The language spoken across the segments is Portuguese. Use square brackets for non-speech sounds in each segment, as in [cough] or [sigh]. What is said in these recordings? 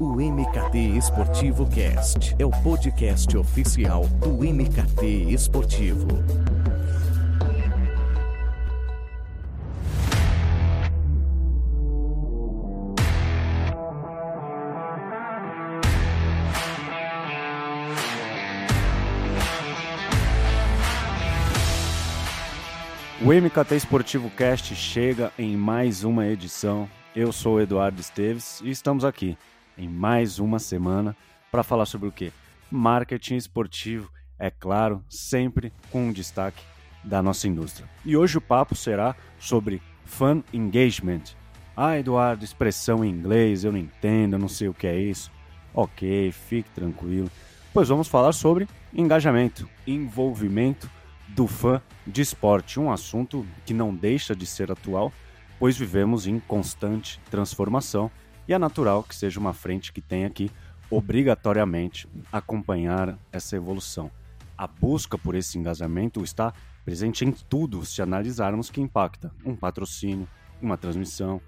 O MKT Esportivo Cast é o podcast oficial do MKT Esportivo. O MKT Esportivo Cast chega em mais uma edição. Eu sou o Eduardo Esteves e estamos aqui em mais uma semana para falar sobre o que? Marketing esportivo, é claro, sempre com um destaque da nossa indústria. E hoje o papo será sobre fan engagement. Ah, Eduardo, expressão em inglês, eu não entendo, eu não sei o que é isso. Ok, fique tranquilo. Pois vamos falar sobre engajamento, envolvimento do fã de esporte, um assunto que não deixa de ser atual, pois vivemos em constante transformação e é natural que seja uma frente que tenha que obrigatoriamente acompanhar essa evolução. A busca por esse engajamento está presente em tudo se analisarmos que impacta um patrocínio, uma transmissão,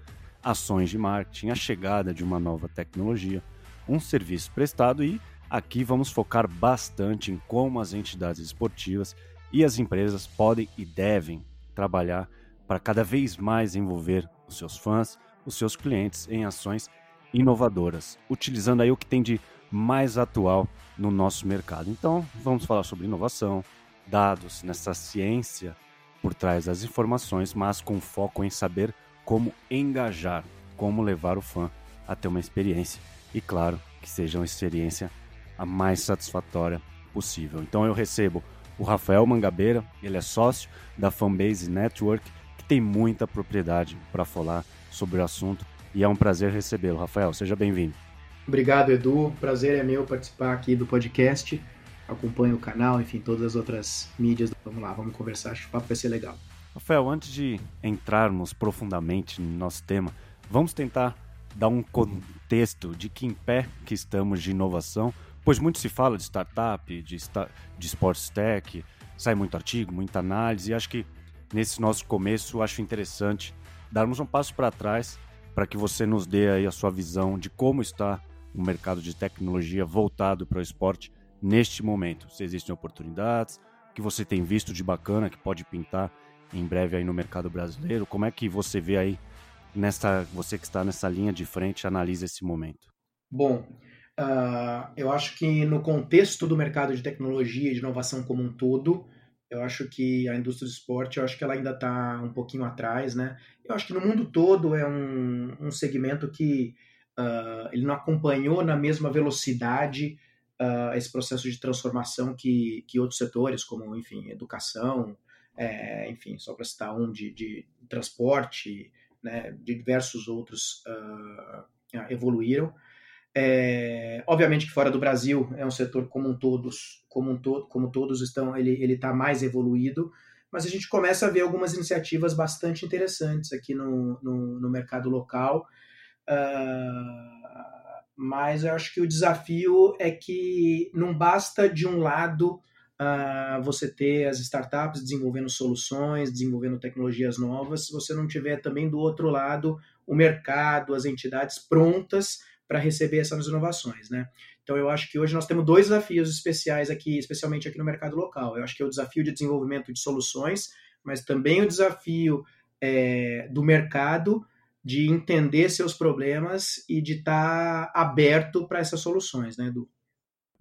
ações de marketing, a chegada de uma nova tecnologia, um serviço prestado e aqui vamos focar bastante em como as entidades esportivas e as empresas podem e devem trabalhar para cada vez mais envolver os seus fãs, os seus clientes em ações inovadoras, utilizando aí o que tem de mais atual no nosso mercado. Então, vamos falar sobre inovação, dados, nessa ciência por trás das informações, mas com foco em saber como engajar, como levar o fã a ter uma experiência e, claro, que seja uma experiência a mais satisfatória possível. Então, eu recebo o Rafael Mangabeira, ele é sócio da Fanbase Network, que tem muita propriedade para falar sobre o assunto e é um prazer recebê-lo. Rafael, seja bem-vindo. Obrigado, Edu. Prazer é meu participar aqui do podcast. Acompanho o canal, enfim, todas as outras mídias. Vamos lá, vamos conversar. Acho que o papo vai ser legal. Rafael, antes de entrarmos profundamente no nosso tema, vamos tentar dar um contexto de que em pé que estamos de inovação, pois muito se fala de startup, de, de sports tech, sai muito artigo, muita análise, e acho que nesse nosso começo acho interessante darmos um passo para trás para que você nos dê aí a sua visão de como está o mercado de tecnologia voltado para o esporte neste momento. Se existem oportunidades, o que você tem visto de bacana que pode pintar em breve aí no mercado brasileiro, como é que você vê aí nessa, você que está nessa linha de frente, analisa esse momento? Bom, uh, eu acho que no contexto do mercado de tecnologia e de inovação como um todo, eu acho que a indústria do esporte, eu acho que ela ainda está um pouquinho atrás, né? Eu acho que no mundo todo é um, um segmento que uh, ele não acompanhou na mesma velocidade uh, esse processo de transformação que, que outros setores, como, enfim, educação, é, enfim, só para citar um de, de transporte, né, de diversos outros uh, evoluíram. É, obviamente que fora do Brasil é um setor como um todos, como um todo, como todos estão, ele ele está mais evoluído, mas a gente começa a ver algumas iniciativas bastante interessantes aqui no, no, no mercado local. Uh, mas eu acho que o desafio é que não basta de um lado uh, você ter as startups desenvolvendo soluções, desenvolvendo tecnologias novas, se você não tiver também do outro lado o mercado, as entidades prontas para receber essas inovações, né? Então eu acho que hoje nós temos dois desafios especiais aqui, especialmente aqui no mercado local. Eu acho que é o desafio de desenvolvimento de soluções, mas também o desafio é, do mercado de entender seus problemas e de estar tá aberto para essas soluções, né, Edu?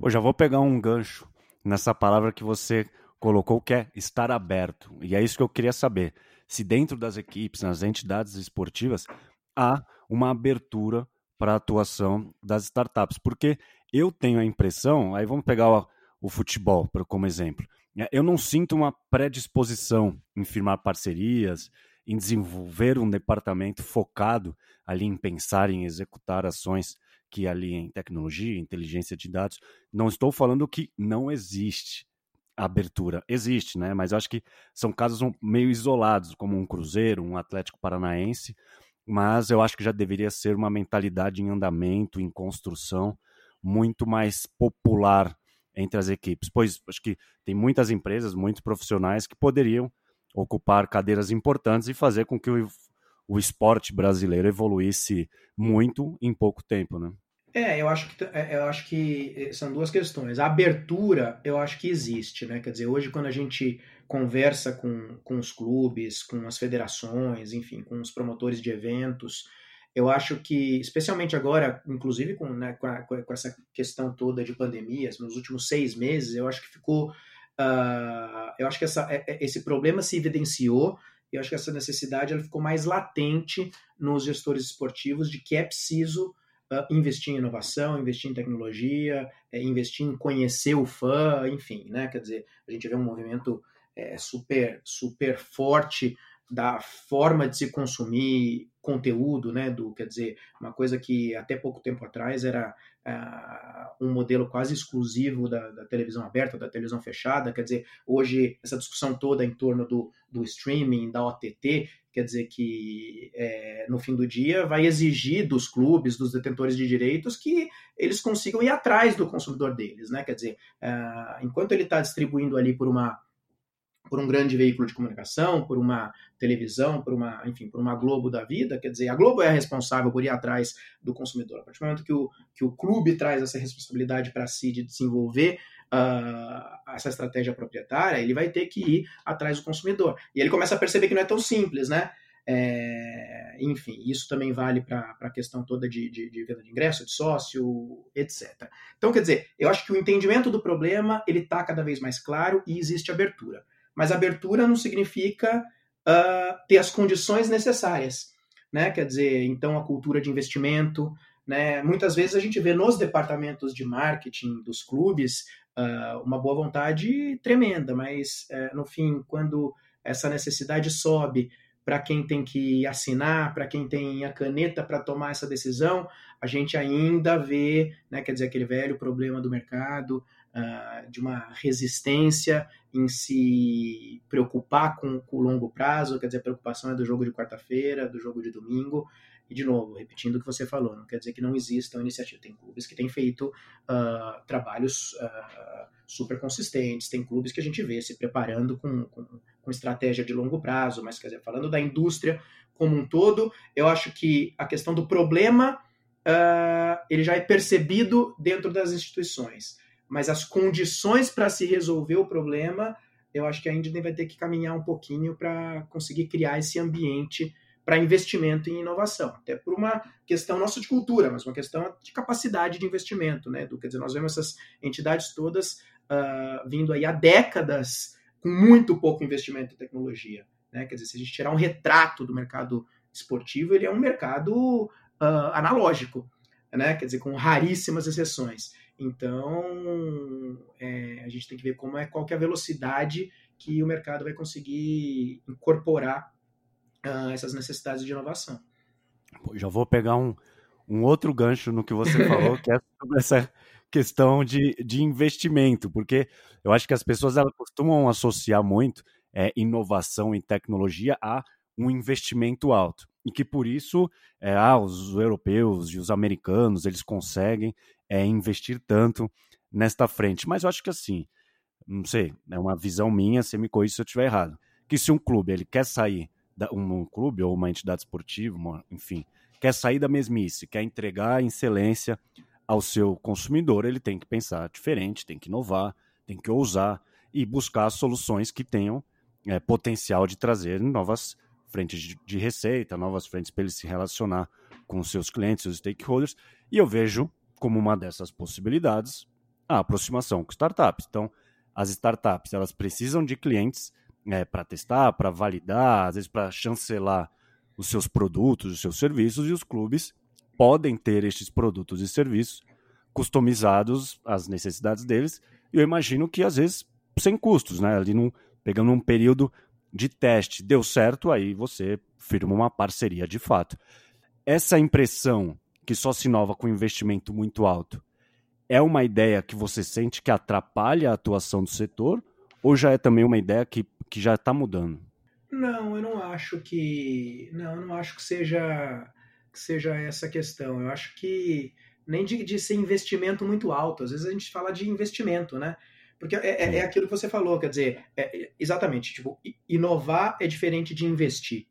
Eu já vou pegar um gancho nessa palavra que você colocou, que é estar aberto. E é isso que eu queria saber. Se dentro das equipes, nas entidades esportivas, há uma abertura para a atuação das startups. Porque eu tenho a impressão, aí vamos pegar o, o futebol como exemplo, né, eu não sinto uma predisposição em firmar parcerias, em desenvolver um departamento focado ali em pensar em executar ações que ali em tecnologia, inteligência de dados. Não estou falando que não existe abertura, existe, né? Mas eu acho que são casos meio isolados, como um Cruzeiro, um Atlético Paranaense, mas eu acho que já deveria ser uma mentalidade em andamento, em construção, muito mais popular entre as equipes. Pois acho que tem muitas empresas, muitos profissionais que poderiam ocupar cadeiras importantes e fazer com que o, o esporte brasileiro evoluísse muito em pouco tempo, né? É, eu acho que é, eu acho que eh, são duas questões. A abertura, eu acho que existe, né? Quer dizer, hoje quando a gente conversa com, com os clubes, com as federações, enfim, com os promotores de eventos, eu acho que, especialmente agora, inclusive com, né, com, a, com essa questão toda de pandemias, nos últimos seis meses, eu acho que ficou. Uh, eu acho que essa, é, é, esse problema se evidenciou e eu acho que essa necessidade ela ficou mais latente nos gestores esportivos de que é preciso investir em inovação, investir em tecnologia, é, investir em conhecer o fã, enfim, né? Quer dizer, a gente vê um movimento é, super, super forte da forma de se consumir conteúdo, né, do, quer dizer, uma coisa que até pouco tempo atrás era um modelo quase exclusivo da, da, televisão aberta, da televisão fechada, quer dizer, hoje essa discussão toda em torno do, do streaming, da OTT, quer dizer que é, no fim do dia vai exigir dos clubes, dos detentores de direitos que eles consigam ir atrás do consumidor deles, né, quer dizer, uh, enquanto ele está distribuindo ali por uma por um grande veículo de comunicação, por uma televisão, por uma, enfim, por uma Globo da vida, quer dizer, a Globo é responsável por ir atrás do consumidor. A partir do momento que o, que o clube traz essa responsabilidade para si de desenvolver uh, essa estratégia proprietária, ele vai ter que ir atrás do consumidor. E ele começa a perceber que não é tão simples, né? É, enfim, isso também vale para a questão toda de, de, de, venda de ingresso, de sócio, etc. Então, quer dizer, eu acho que o entendimento do problema ele está cada vez mais claro e existe abertura. Mas abertura não significa uh, ter as condições necessárias, né? Quer dizer, então a cultura de investimento, né? Muitas vezes a gente vê nos departamentos de marketing dos clubes uh, uma boa vontade tremenda, mas uh, no fim, quando essa necessidade sobe para quem tem que assinar, para quem tem a caneta para tomar essa decisão, a gente ainda vê, né, quer dizer, aquele velho problema do mercado, uh, de uma resistência em se preocupar com, com, o longo prazo, quer dizer, a preocupação é do jogo de quarta-feira, do jogo de domingo, e de novo, repetindo o que você falou, não quer dizer que não existam iniciativas. Tem clubes que têm feito uh, trabalhos uh, super consistentes, tem clubes que a gente vê se preparando com, com, com, estratégia de longo prazo, mas quer dizer, falando da indústria como um todo, eu acho que a questão do problema uh, ele já é percebido dentro das instituições mas as condições para se resolver o problema, eu acho que a Índia vai ter que caminhar um pouquinho para conseguir criar esse ambiente para investimento em inovação, até por uma questão nossa de cultura, mas uma questão de capacidade de investimento, né? Quer dizer, nós vemos essas entidades todas uh, vindo aí há décadas com muito pouco investimento em tecnologia, né? Quer dizer, se a gente tirar um retrato do mercado esportivo, ele é um mercado uh, analógico, né? Quer dizer, com raríssimas exceções. Então, é, a gente tem que ver como é, qual que é a velocidade que o mercado vai conseguir incorporar uh, essas necessidades de inovação. Já vou pegar um, um outro gancho no que você [laughs] falou, que é sobre essa questão de, de investimento, porque eu acho que as pessoas elas costumam associar muito é, inovação e tecnologia a um investimento alto e que por isso é, ah, os europeus e os americanos eles conseguem é, investir tanto nesta frente. Mas eu acho que assim, não sei, é uma visão minha, você me corrija se eu estiver errado, que se um clube ele quer sair, da, um clube ou uma entidade esportiva, uma, enfim, quer sair da mesmice, quer entregar excelência ao seu consumidor, ele tem que pensar diferente, tem que inovar, tem que ousar e buscar soluções que tenham é, potencial de trazer novas frentes de, de receita, novas frentes para ele se relacionar com seus clientes, seus stakeholders, e eu vejo como uma dessas possibilidades a aproximação com startups. Então, as startups elas precisam de clientes é, para testar, para validar, às vezes para chancelar os seus produtos, os seus serviços, e os clubes podem ter estes produtos e serviços customizados às necessidades deles. E eu imagino que às vezes sem custos, né? Ali num, pegando um período de teste, deu certo, aí você firma uma parceria de fato. Essa impressão que só se inova com investimento muito alto, é uma ideia que você sente que atrapalha a atuação do setor ou já é também uma ideia que, que já está mudando? Não, eu não acho que não, eu não acho que seja que seja essa questão. Eu acho que nem de, de ser investimento muito alto. Às vezes a gente fala de investimento, né? Porque é, é, é aquilo que você falou, quer dizer, é, exatamente, tipo, inovar é diferente de investir,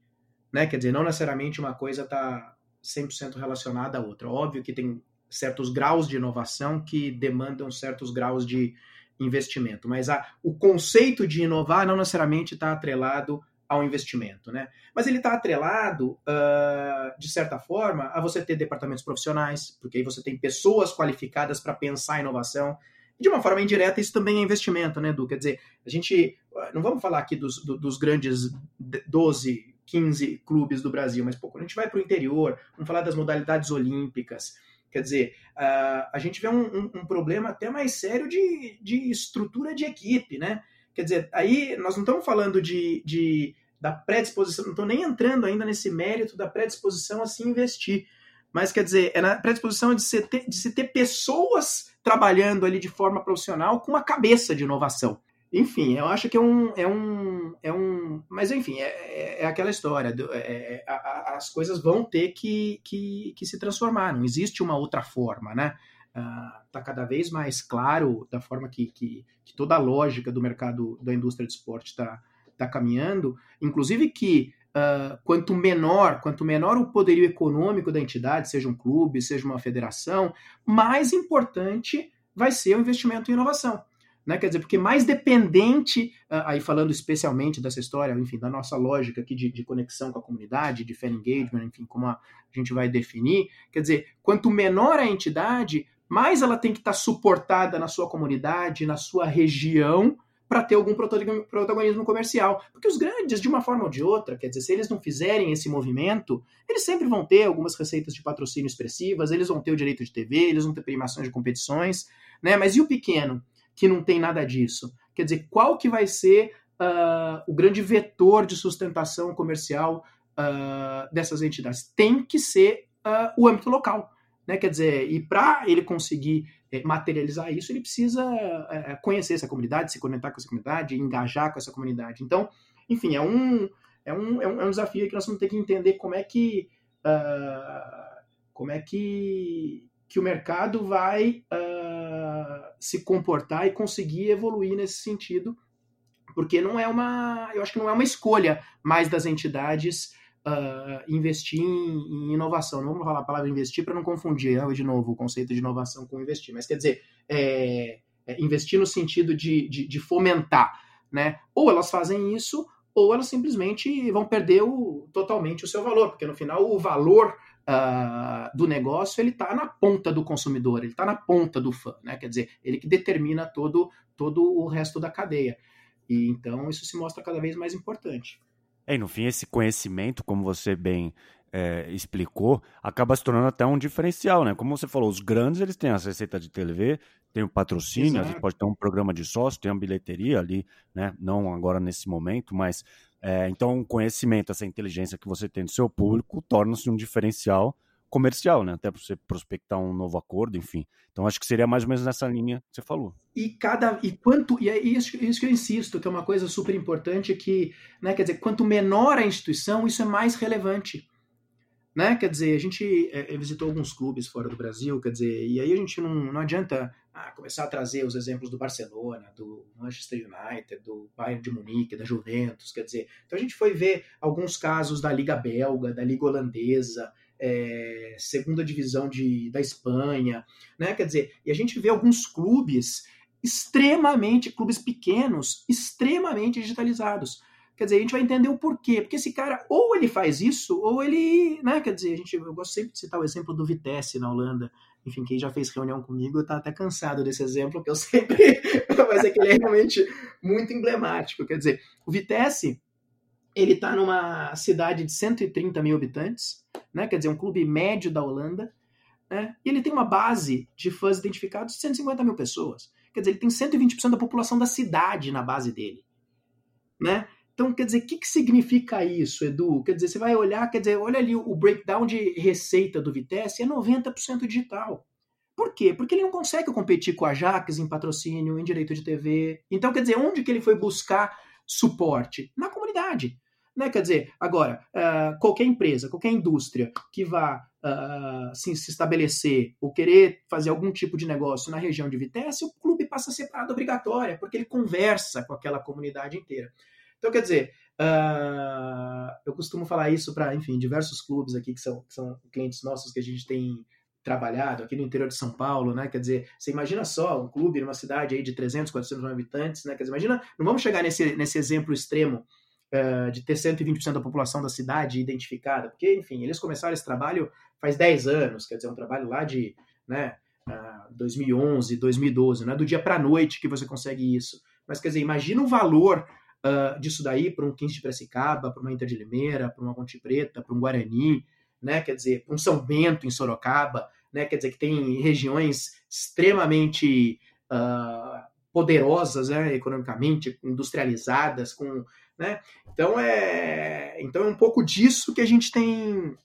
né? Quer dizer, não necessariamente uma coisa está 100% relacionada à outra. Óbvio que tem certos graus de inovação que demandam certos graus de investimento. Mas a, o conceito de inovar não necessariamente está atrelado ao investimento, né? Mas ele está atrelado, uh, de certa forma, a você ter departamentos profissionais, porque aí você tem pessoas qualificadas para pensar a inovação. E de uma forma indireta, isso também é investimento, né, Edu? Quer dizer, a gente. Não vamos falar aqui dos, dos grandes 12, 15 clubes do Brasil, mas pô, quando a gente vai para o interior, vamos falar das modalidades olímpicas. Quer dizer, uh, a gente vê um, um, um, problema até mais sério de, de estrutura de equipe, né? Quer dizer, aí nós não estamos falando de, de da predisposição, não estou nem entrando ainda nesse mérito da predisposição a se investir. Mas quer dizer, é na predisposição de se, ter, de se ter pessoas trabalhando ali de forma profissional com uma cabeça de inovação. Enfim, eu acho que é um. É um, é um mas, enfim, é, é, é aquela história. Do, é, é a, a, as coisas vão ter que, que, que, se transformar. Não existe uma outra forma, né? Está ah, cada vez mais claro da forma que, que, que, toda a lógica do mercado da indústria de esporte está tá caminhando, inclusive que uh, quanto menor, quanto menor o poderio econômico da entidade, seja um clube, seja uma federação, mais importante vai ser o investimento em inovação. Né? Quer dizer, porque mais dependente, uh, aí falando especialmente dessa história, enfim, da nossa lógica aqui de, de conexão com a comunidade, de fan engagement, enfim, como a, gente vai definir, quer dizer, quanto menor a entidade, mais ela tem que estar suportada na sua comunidade, na sua região, para ter algum protagonismo comercial. Porque os grandes, de uma forma ou de outra, quer dizer, se eles não fizerem esse movimento, eles sempre vão ter algumas receitas de patrocínio expressivas, eles vão ter o direito de TV, eles vão ter premiações de competições, né? Mas e o pequeno, que não tem nada disso? Quer dizer, qual que vai ser uh, o grande vetor de sustentação comercial uh, dessas entidades? Tem que ser uh, o âmbito local. Né? Quer dizer, e para ele conseguir é, materializar isso, ele precisa é, é, conhecer essa comunidade, se conectar com essa comunidade, engajar com essa comunidade. Então, enfim, é um, é um, é um, é um desafio que nós vamos ter que entender como é que como é que, que o mercado vai uh, se comportar e conseguir evoluir nesse sentido, porque não é uma, eu acho que não é uma escolha mais das entidades uh, investir em, em, inovação. Não vamos falar a palavra investir para não confundir de novo o conceito de inovação com investir, mas quer dizer, é, é investir no sentido de, de, de, fomentar. Né? Ou elas fazem isso, ou elas simplesmente vão perder o, totalmente o seu valor, porque no final o valor uh, do negócio ele está na ponta do consumidor, ele está na ponta do fã, né? quer dizer, ele que determina todo, todo o resto da cadeia. E então isso se mostra cada vez mais importante. É, e no fim, esse conhecimento, como você bem é, explicou, acaba se tornando até um diferencial, né? Como você falou, os grandes eles têm a receita de TV, tem o patrocínio, Exato. às vezes pode ter um programa de sócio, tem uma bilheteria ali, né? Não agora nesse momento, mas é, então o conhecimento, essa inteligência que você tem do seu público torna-se um diferencial comercial, né? Até para você prospectar um novo acordo, enfim. Então acho que seria mais ou menos nessa linha que você falou. E cada e quanto e é isso, isso que eu insisto, que é uma coisa super importante que, né, quer dizer, quanto menor a instituição, isso é mais relevante. Né? Quer dizer, a gente é, visitou alguns clubes fora do Brasil, quer dizer, e aí a gente não, não adianta ah, começar a trazer os exemplos do Barcelona, do Manchester United, do Bayern de Munique, da Juventus, quer dizer, então a gente foi ver alguns casos da Liga Belga, da Liga Holandesa, é, segunda divisão de, da Espanha, né? Quer dizer, e a gente vê alguns clubes extremamente, clubes pequenos, extremamente digitalizados. Quer dizer, a gente vai entender o porquê. Porque esse cara, ou ele faz isso, ou ele. Né, quer dizer, a gente, eu gosto sempre de citar o exemplo do Vitesse na Holanda. Enfim, quem já fez reunião comigo está até cansado desse exemplo, que eu sempre. [laughs] Mas é que ele é realmente muito emblemático. Quer dizer, o Vitesse ele está numa cidade de 130 mil habitantes, né? quer dizer, um clube médio da Holanda, né? e ele tem uma base de fãs identificados de 150 mil pessoas. Quer dizer, ele tem 120% da população da cidade na base dele. Né? Então, quer dizer, o que, que significa isso, Edu? Quer dizer, você vai olhar, quer dizer, olha ali o breakdown de receita do Vitesse, é 90% digital. Por quê? Porque ele não consegue competir com a Jax em patrocínio, em direito de TV. Então, quer dizer, onde que ele foi buscar suporte? Na comunidade. Né? Quer dizer, agora, uh, qualquer empresa, qualquer indústria que vá uh, se, se, estabelecer ou querer fazer algum tipo de negócio na região de Vitesse, o clube passa a ser parada obrigatória, porque ele conversa com aquela comunidade inteira. Então, quer dizer, uh, eu costumo falar isso para, enfim, diversos clubes aqui que são, que são clientes nossos que a gente tem trabalhado aqui no interior de São Paulo, né? Quer dizer, você imagina só um clube numa cidade aí de 300, 400 mil habitantes, né? Quer dizer, imagina, não vamos chegar nesse, nesse exemplo extremo uh, de ter 120% da população da cidade identificada, porque, enfim, eles começaram esse trabalho faz 10 anos, quer dizer, um trabalho lá de, né, uh, 2011, 2012, não é do dia para a noite que você consegue isso. Mas, quer dizer, imagina o valor uh, disso daí para um 15 de Piracicaba, para uma Inter de Limeira, para uma Ponte Preta, para um Guarani, né? Quer dizer, um São Bento em Sorocaba, né? Quer dizer que tem regiões extremamente uh, poderosas, né? Economicamente, industrializadas, com, né? Então é, então é um pouco disso que a gente tem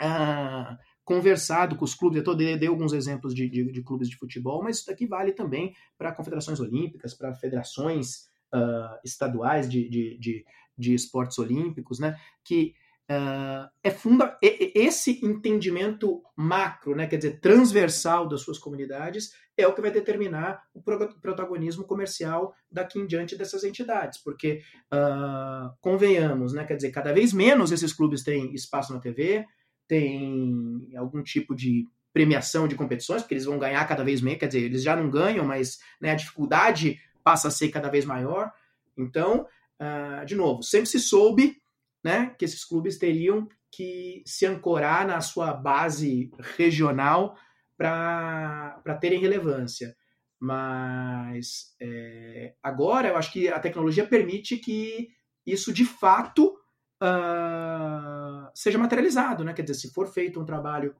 uh, conversado com os clubes. Eu dei, dei alguns exemplos de, de, de, clubes de futebol, mas isso daqui vale também para confederações olímpicas, para federações uh, estaduais de, de, de, de esportes olímpicos, né? Que Uh, é funda esse entendimento macro, né, quer dizer, transversal das suas comunidades, é o que vai determinar o protagonismo comercial daqui em diante dessas entidades, porque uh, convenhamos, né, quer dizer, cada vez menos esses clubes têm espaço na TV, têm algum tipo de premiação de competições, porque eles vão ganhar cada vez menos, quer dizer, eles já não ganham, mas né, a dificuldade passa a ser cada vez maior. Então, uh, de novo, sempre se soube né, que esses clubes teriam que se ancorar na sua base regional para terem relevância. Mas é, agora eu acho que a tecnologia permite que isso de fato uh, seja materializado, né? Quer dizer, se for feito um trabalho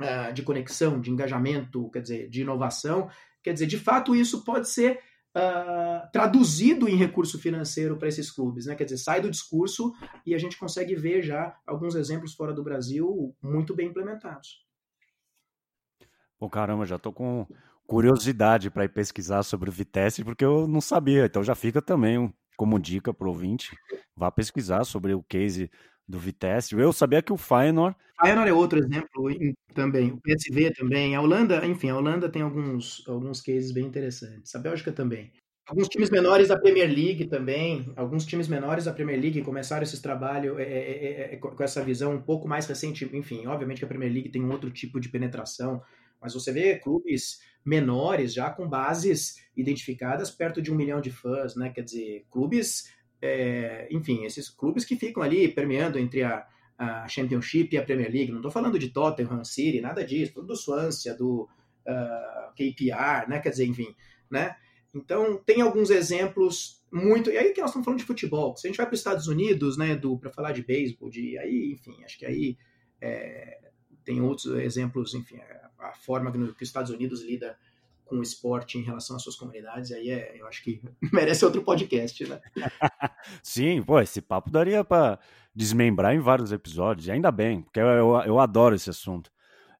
uh, de conexão, de engajamento, quer dizer, de inovação, quer dizer, de fato isso pode ser uh, traduzido em recurso financeiro para esses clubes, né? Quer dizer, sai do discurso e a gente consegue ver já alguns exemplos fora do Brasil muito bem implementados. Pô, caramba, já tô com curiosidade para ir pesquisar sobre o Vitesse, porque eu não sabia. Então já fica também como dica para o ouvinte, vá pesquisar sobre o case do Vitesse. Eu sabia que o Feyenoord... Feyenoord é outro exemplo também, o PSV também, a Holanda, enfim, a Holanda tem alguns, alguns cases bem interessantes, a Bélgica também. Alguns times menores da Premier League também, alguns times menores da Premier League começaram esse trabalho é, é, é, com essa visão um pouco mais recente, enfim, obviamente que a Premier League tem um outro tipo de penetração, mas você vê clubes menores já com bases identificadas perto de um milhão de fãs, né? Quer dizer, clubes é, enfim, esses clubes que ficam ali permeando entre a, a Championship e a Premier League. Não estou falando de Tottenham City, nada disso, tudo do Swansea, do uh, ah, KPR, né? Quer dizer, enfim, né? Então, tem alguns exemplos muito. E aí que nós estamos falando de futebol. Se a gente vai para os Estados Unidos, né, para falar de beisebol, de aí, enfim, acho que aí é, tem outros exemplos, enfim, a, a forma que, no, que os Estados Unidos lida com o esporte em relação às suas comunidades, aí é, eu acho que [laughs] merece outro podcast, né? [laughs] Sim, pô, esse papo daria para desmembrar em vários episódios, e ainda bem, porque eu, eu, eu, adoro esse assunto.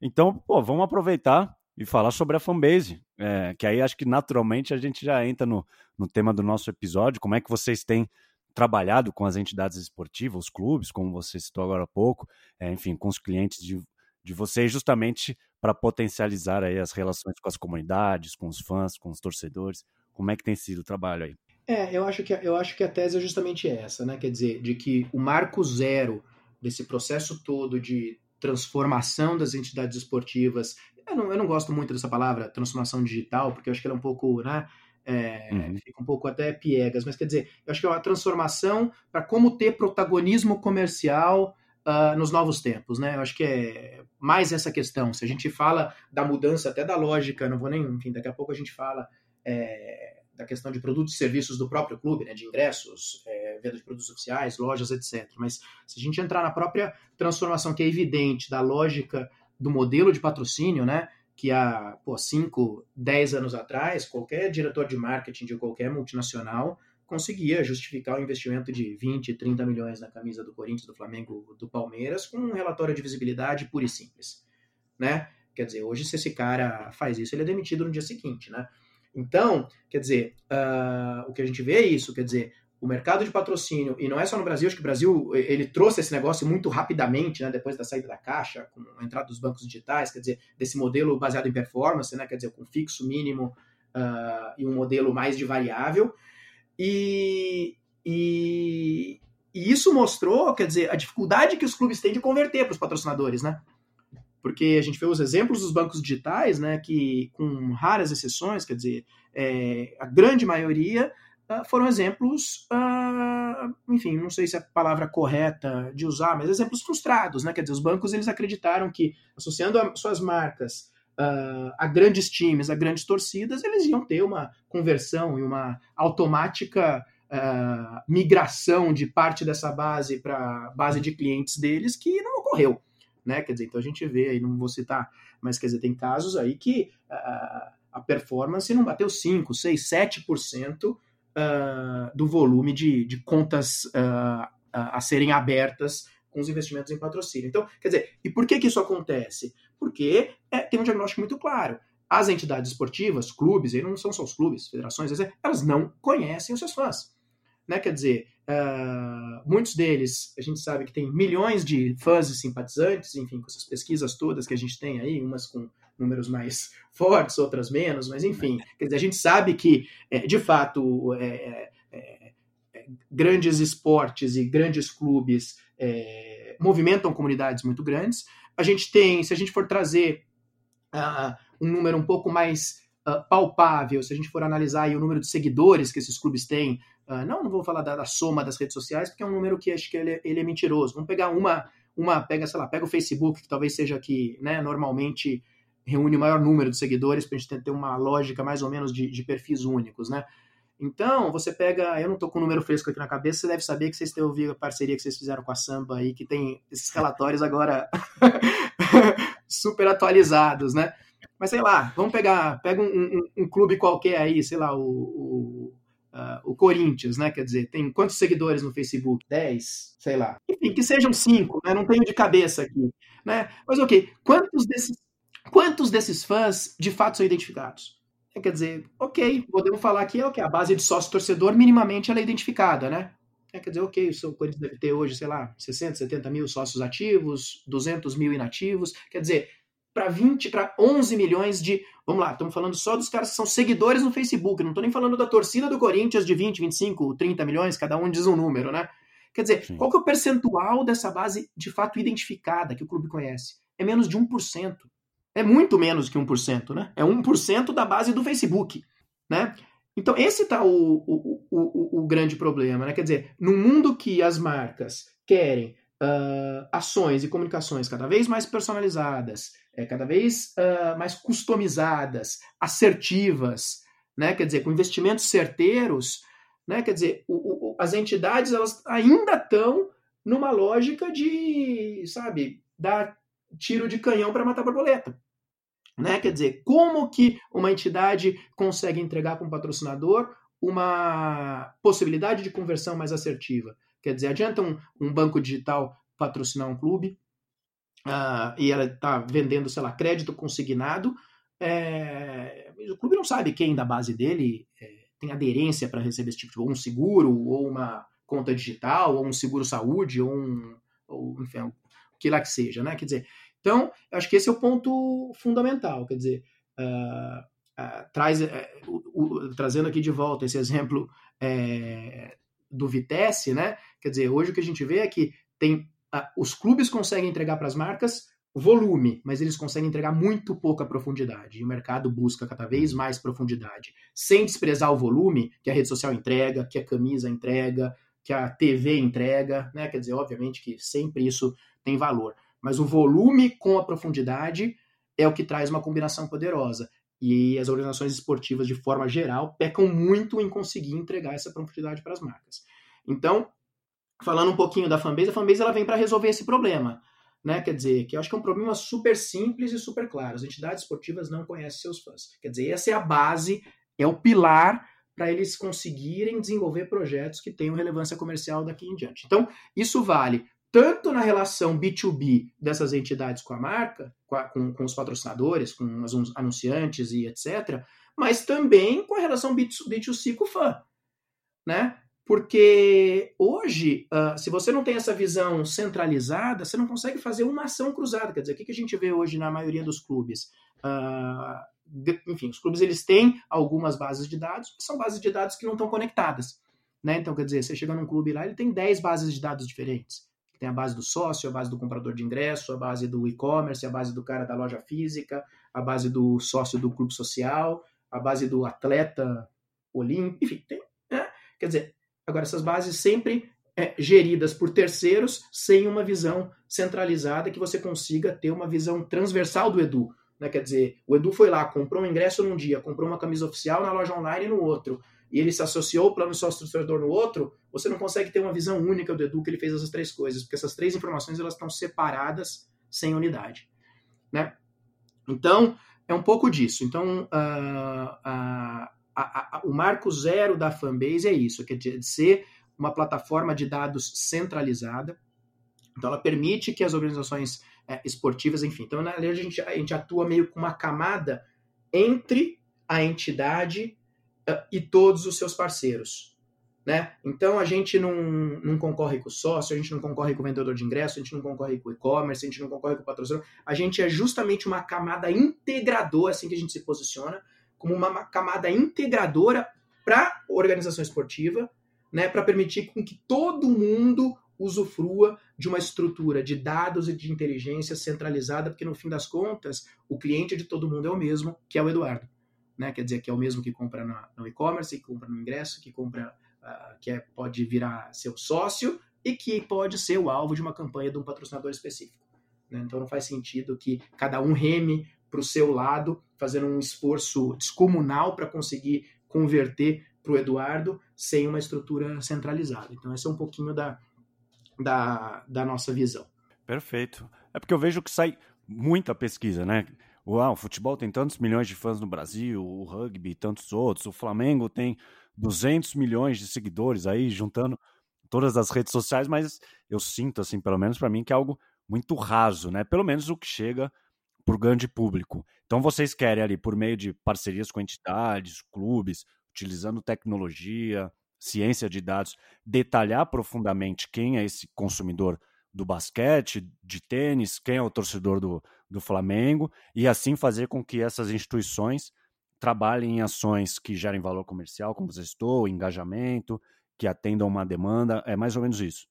Então, pô, vamos aproveitar e falar sobre a fanbase, é, que aí acho que naturalmente a gente já entra no, no tema do nosso episódio, como é que vocês têm trabalhado com as entidades esportivas, os clubes, como você citou agora há pouco, é, enfim, com os clientes de, de vocês, justamente para potencializar aí as relações com as comunidades, com os fãs, com os torcedores? Como é que tem sido o trabalho aí? É, eu acho que, eu acho que a tese é justamente essa, né? Quer dizer, de que o marco zero desse processo todo de transformação das entidades esportivas, eu não, eu não gosto muito dessa palavra transformação digital, porque eu acho que ela é um pouco, né? É, uhum. Fica um pouco até piegas, mas quer dizer, eu acho que é uma transformação para como ter protagonismo comercial uh, nos novos tempos, né? Eu acho que é mais essa questão. Se a gente fala da mudança até da lógica, não vou nem, enfim, daqui a pouco a gente fala é, da questão de produtos e serviços do próprio clube, né? De ingressos, é, venda de produtos oficiais, lojas, etc. Mas se a gente entrar na própria transformação que é evidente da lógica do modelo de patrocínio, né? Que há 5, 10 anos atrás, qualquer diretor de marketing de qualquer multinacional conseguia justificar o investimento de 20, 30 milhões na camisa do Corinthians, do Flamengo, do Palmeiras, com um relatório de visibilidade pura e simples, né? Quer dizer, hoje se esse cara faz isso, ele é demitido no dia seguinte, né? Então, quer dizer, uh, o que a gente vê é isso, quer dizer, o mercado de patrocínio, e não é só no Brasil, acho que o Brasil ele trouxe esse negócio muito rapidamente, né, depois da saída da caixa, com a entrada dos bancos digitais, quer dizer, desse modelo baseado em performance, né, quer dizer, com fixo mínimo uh, e um modelo mais de variável, e, e, e, isso mostrou, quer dizer, a dificuldade que os clubes têm de converter para os patrocinadores, né? porque a gente vê os exemplos dos bancos digitais, né, que com raras exceções, quer dizer, é, a grande maioria uh, foram exemplos, uh, enfim, não sei se é a palavra correta de usar, mas exemplos frustrados, né, quer dizer, os bancos eles acreditaram que associando a suas marcas uh, a grandes times, a grandes torcidas, eles iam ter uma conversão e uma automática uh, migração de parte dessa base para base de clientes deles que não ocorreu. Né? Quer dizer, então a gente vê aí, não vou citar, mas quer dizer, tem casos aí que uh, a performance não bateu 5, 6, 7% uh, do volume de, de contas uh, a serem abertas com os investimentos em patrocínio. Então, quer dizer, e por que, que isso acontece? Porque é, tem um diagnóstico muito claro. As entidades esportivas, clubes, aí não são só os clubes, federações, elas não conhecem os seus fãs. Né? Quer dizer, uh, muitos deles, a gente sabe que tem milhões de fãs e simpatizantes, enfim, com essas pesquisas todas que a gente tem aí, umas com números mais [laughs] fortes, outras menos, mas enfim, quer dizer, a gente sabe que, é, de fato, é, é, é grandes esportes e grandes clubes é, movimentam comunidades muito grandes. A gente tem, se a gente for trazer uh, um número um pouco mais uh, palpável, se a gente for analisar o número de seguidores que esses clubes têm Uh, não, não vou falar da, da, soma das redes sociais, porque é um número que acho que ele, ele, é mentiroso. Vamos pegar uma, uma, pega, sei lá, pega o Facebook, que talvez seja que, né, normalmente reúne o maior número de seguidores, para a gente ter uma lógica mais ou menos de, de, perfis únicos, né? Então, você pega, eu não estou com o número fresco aqui na cabeça, você deve saber que vocês têm ouvido a parceria que vocês fizeram com a Samba aí, que tem esses relatórios agora [laughs] super atualizados, né? Mas sei lá, vamos pegar, pega um, um, um clube qualquer aí, sei lá, o, o Uh, o Corinthians, né? Quer dizer, tem quantos seguidores no Facebook? 10, sei lá. Enfim, que sejam 5, né? Não tenho de cabeça aqui, né? Mas ok, quantos desses, quantos desses fãs de fato são identificados? É, quer dizer, ok, podemos falar que okay, a base de sócio-torcedor minimamente ela é identificada, né? É, quer dizer, ok, o Corinthians deve ter hoje, sei lá, 60, 70 mil sócios ativos, 200 mil inativos. Quer dizer, para 20, para 11 milhões de. Vamos lá, estamos falando só dos caras que são seguidores no Facebook, não estou nem falando da torcida do Corinthians de 20, 25, 30 milhões, cada um diz um número, né? Quer dizer, Sim. qual que é o percentual dessa base de fato identificada que o clube conhece? É menos de 1%. É muito menos que 1%, né? É 1% da base do Facebook, né? Então, esse está o, o, o, o, grande problema, né? Quer dizer, no mundo que as marcas querem uh, ações e comunicações cada vez mais personalizadas, é, cada vez uh, mais customizadas, assertivas, né? quer dizer, com investimentos certeiros, né? quer dizer, o, o, as entidades elas ainda estão numa lógica de, sabe, dar tiro de canhão para matar borboleta. Né? Quer dizer, como que uma entidade consegue entregar para um patrocinador uma possibilidade de conversão mais assertiva? Quer dizer, adianta um, um banco digital patrocinar um clube uh, e ela está vendendo, sei lá, crédito consignado, é, o clube não sabe quem da base dele é, tem aderência para receber esse tipo de ou um seguro, ou uma conta digital, ou um seguro saúde, ou um, ou, enfim, que lá que seja, né? Quer dizer, então, acho que esse é o ponto fundamental, quer dizer, uh, uh, traz, uh, trazendo aqui de volta esse exemplo é, do Vitesse, né? Quer dizer, hoje o que a gente vê é que tem os clubes conseguem entregar para as marcas volume, mas eles conseguem entregar muito pouca profundidade. E o mercado busca cada vez mais profundidade, sem desprezar o volume que a rede social entrega, que a camisa entrega, que a TV entrega, né? Quer dizer, obviamente que sempre isso tem valor, mas o volume com a profundidade é o que traz uma combinação poderosa. E as organizações esportivas, de forma geral, pecam muito em conseguir entregar essa profundidade para as marcas. Então, falando um pouquinho da fanbase, a fanbase ela vem para resolver esse problema. Né? Quer dizer, que eu acho que é um problema super simples e super claro. As entidades esportivas não conhecem seus fãs. Quer dizer, essa é a base, é o pilar para eles conseguirem desenvolver projetos que tenham relevância comercial daqui em diante. Então, isso vale tanto na relação B2B dessas entidades com a marca, com, a, com, com os patrocinadores, com os anunciantes e etc., mas também com a relação B2C com o fã. Né? Porque hoje, uh, se você não tem essa visão centralizada, você não consegue fazer uma ação cruzada. Quer dizer, o que a gente vê hoje na maioria dos clubes? Uh, enfim, os clubes eles têm algumas bases de dados, são bases de dados que não estão conectadas. Né? Então, quer dizer, você chega num clube lá, ele tem 10 bases de dados diferentes Tem a base do sócio, a base do comprador de ingresso, a base do e-commerce, a base do cara da loja física, a base do sócio do clube social, a base do atleta olímpico, enfim, tem, né? quer dizer, agora essas bases sempre é, geridas por terceiros sem uma visão centralizada que você consiga ter uma visão transversal do Edu. Né? Quer dizer, o Edu foi lá, comprou um ingresso num dia, comprou uma camisa oficial na loja online no outro, e ele se associou ao plano sócio-torcedor no outro, você não consegue ter uma visão única do Edu que ele fez essas três coisas, porque essas três informações elas estão separadas sem unidade. Né? Então, é um pouco disso. Então, uh, uh, o marco zero da fanbase é isso, que é de ser uma plataforma de dados centralizada. Então, ela permite que as organizações é, esportivas, enfim. Então, na verdade, a gente, a gente atua meio com uma camada entre a entidade uh, e todos os seus parceiros. Né? Então a gente não, não concorre com o sócio, a gente não concorre com o vendedor de ingresso, a gente não concorre com o e-commerce, a gente não concorre com o patrocinador. A gente é justamente uma camada integradora, assim que a gente se posiciona, como uma camada integradora para a organização esportiva, né, para permitir com que todo mundo usufrua de uma estrutura de dados e de inteligência centralizada, porque no fim das contas, o cliente de todo mundo é o mesmo, que é o Eduardo. Né? Quer dizer, que é o mesmo que compra no e-commerce, que compra no ingresso, que compra, uh, que é, pode virar seu sócio e que pode ser o alvo de uma campanha de um patrocinador específico. Né? Então não faz sentido que cada um reme para o seu lado, fazendo um esforço descomunal para conseguir converter para o Eduardo sem uma estrutura centralizada. Então, esse é um pouquinho da, da, da nossa visão. Perfeito. É porque eu vejo que sai muita pesquisa, né? Uau, o futebol tem tantos milhões de fãs no Brasil, o rugby tantos outros, o Flamengo tem 200 milhões de seguidores aí, juntando todas as redes sociais, mas eu sinto, assim, pelo menos para mim, que é algo muito raso, né? Pelo menos o que chega para o grande público. Então vocês querem ali, por meio de parcerias com entidades, clubes, utilizando tecnologia, ciência de dados, detalhar profundamente quem é esse consumidor do basquete, de tênis, quem é o torcedor do, do Flamengo, e assim fazer com que essas instituições trabalhem em ações que gerem valor comercial, como você citou, engajamento, que atendam uma demanda, é mais ou menos isso.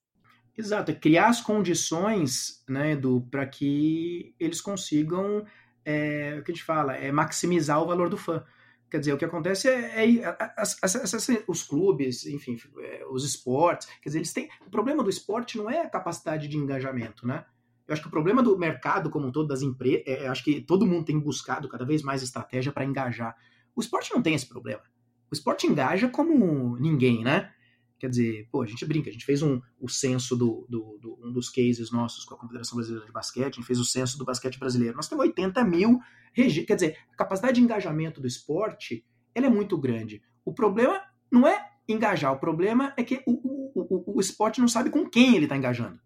Exato, é criar as condições, né, para que eles consigam, é, o que a gente fala, é maximizar o valor do fã. Quer dizer, o que acontece é, é as, as, as, os clubes, enfim, é, os esportes, quer dizer, eles têm. O problema do esporte não é a capacidade de engajamento, né? Eu acho que o problema do mercado como um todo, das empresas, é, acho que todo mundo tem buscado cada vez mais estratégia para engajar. O esporte não tem esse problema. O esporte engaja como ninguém, né? Quer dizer, pô, a gente brinca, a gente fez um, o censo do, do, do, um dos cases nossos com a Confederação Brasileira de Basquete, a gente fez o censo do basquete brasileiro. Nós temos 80 mil registros. Quer dizer, a capacidade de engajamento do esporte ela é muito grande. O problema não é engajar, o problema é que o, o, o, o esporte não sabe com quem ele está engajando.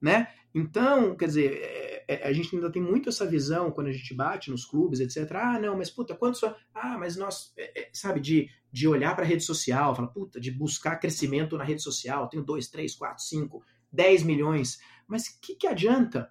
Né? Então, quer dizer, é, a gente ainda tem muito essa visão quando a gente bate nos clubes, etc. Ah, não, mas puta, quantos. Ah, mas nós. É, é, sabe, de, de olhar para a rede social, falar, puta, de buscar crescimento na rede social, tenho 2, 3, 4, 5, 10 milhões. Mas o que, que adianta?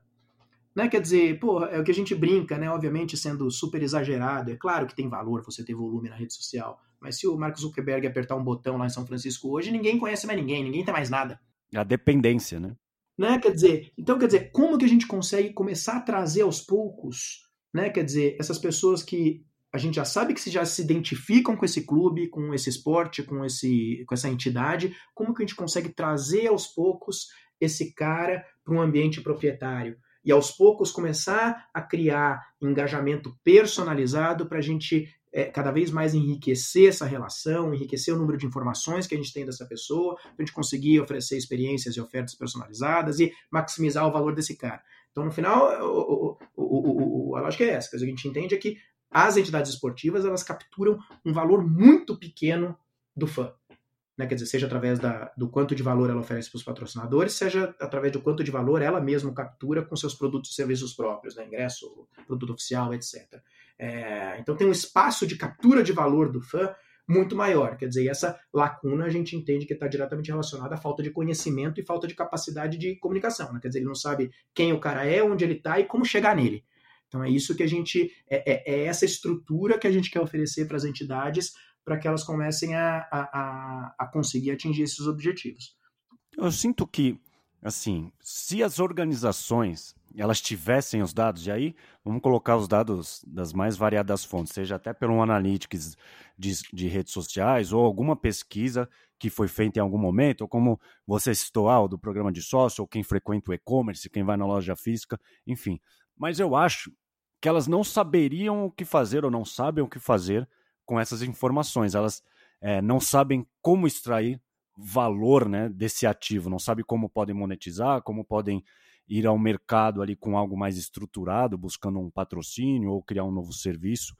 Né? Quer dizer, pô, é o que a gente brinca, né? Obviamente sendo super exagerado. É claro que tem valor você ter volume na rede social. Mas se o Mark Zuckerberg apertar um botão lá em São Francisco hoje, ninguém conhece mais ninguém, ninguém tem mais nada. A dependência, né? Né? Quer dizer, então quer dizer, como que a gente consegue começar a trazer aos poucos, né? Quer dizer, essas pessoas que a gente já sabe que se já se identificam com esse clube, com esse esporte, com, esse, com essa entidade, como que a gente consegue trazer aos poucos esse cara para um ambiente proprietário? E aos poucos começar a criar engajamento personalizado para a gente é, cada vez mais enriquecer essa relação, enriquecer o número de informações que a gente tem dessa pessoa, para a gente conseguir oferecer experiências e ofertas personalizadas e maximizar o valor desse cara. Então, no final, o, o, o, a lógica é essa. O que a gente entende é que as entidades esportivas elas capturam um valor muito pequeno do fã. Né? Quer dizer, seja através da, do quanto de valor ela oferece para os patrocinadores, seja através do quanto de valor ela mesma captura com seus produtos e serviços próprios, né? ingresso, produto oficial, etc. É, então tem um espaço de captura de valor do fã muito maior. Quer dizer, essa lacuna a gente entende que está diretamente relacionada à falta de conhecimento e falta de capacidade de comunicação. Né? Quer dizer, ele não sabe quem o cara é, onde ele está e como chegar nele. Então é isso que a gente. É, é, é essa estrutura que a gente quer oferecer para as entidades para que elas comecem a, a, a conseguir atingir esses objetivos. Eu sinto que assim, se as organizações elas tivessem os dados, e aí vamos colocar os dados das mais variadas fontes, seja até pelo analytics de, de redes sociais ou alguma pesquisa que foi feita em algum momento, ou como você citou, ah, do programa de sócio, ou quem frequenta o e-commerce, quem vai na loja física, enfim. Mas eu acho que elas não saberiam o que fazer ou não sabem o que fazer com essas informações. Elas é, não sabem como extrair valor né, desse ativo, não sabem como podem monetizar, como podem ir ao mercado ali com algo mais estruturado, buscando um patrocínio ou criar um novo serviço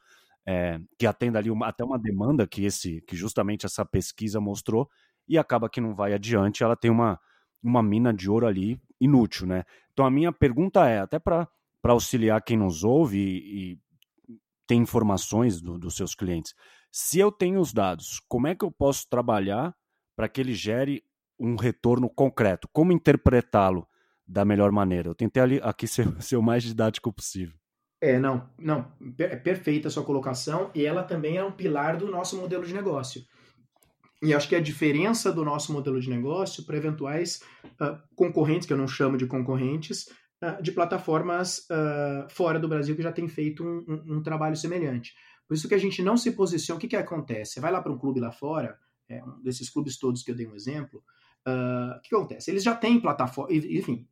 é, que atenda ali uma, até uma demanda que esse que justamente essa pesquisa mostrou e acaba que não vai adiante, ela tem uma, uma mina de ouro ali inútil, né? Então a minha pergunta é, até para auxiliar quem nos ouve e, e tem informações do, dos seus clientes, se eu tenho os dados, como é que eu posso trabalhar para que ele gere um retorno concreto? Como interpretá-lo da melhor maneira? Eu tentei ali, aqui [laughs] ser, ser o mais didático possível. É, não, não, é perfeita a sua colocação e ela também é um pilar do nosso modelo de negócio. E acho que a diferença do nosso modelo de negócio para eventuais uh, concorrentes, que eu não chamo de concorrentes, de plataformas uh, fora do Brasil que já têm feito um, um, um, trabalho semelhante. Por isso que a gente não se posiciona. O que, que acontece? Você vai lá para um clube lá fora, é, um desses clubes todos que eu dei um exemplo, o que acontece? Eles já têm plataforma, enfim,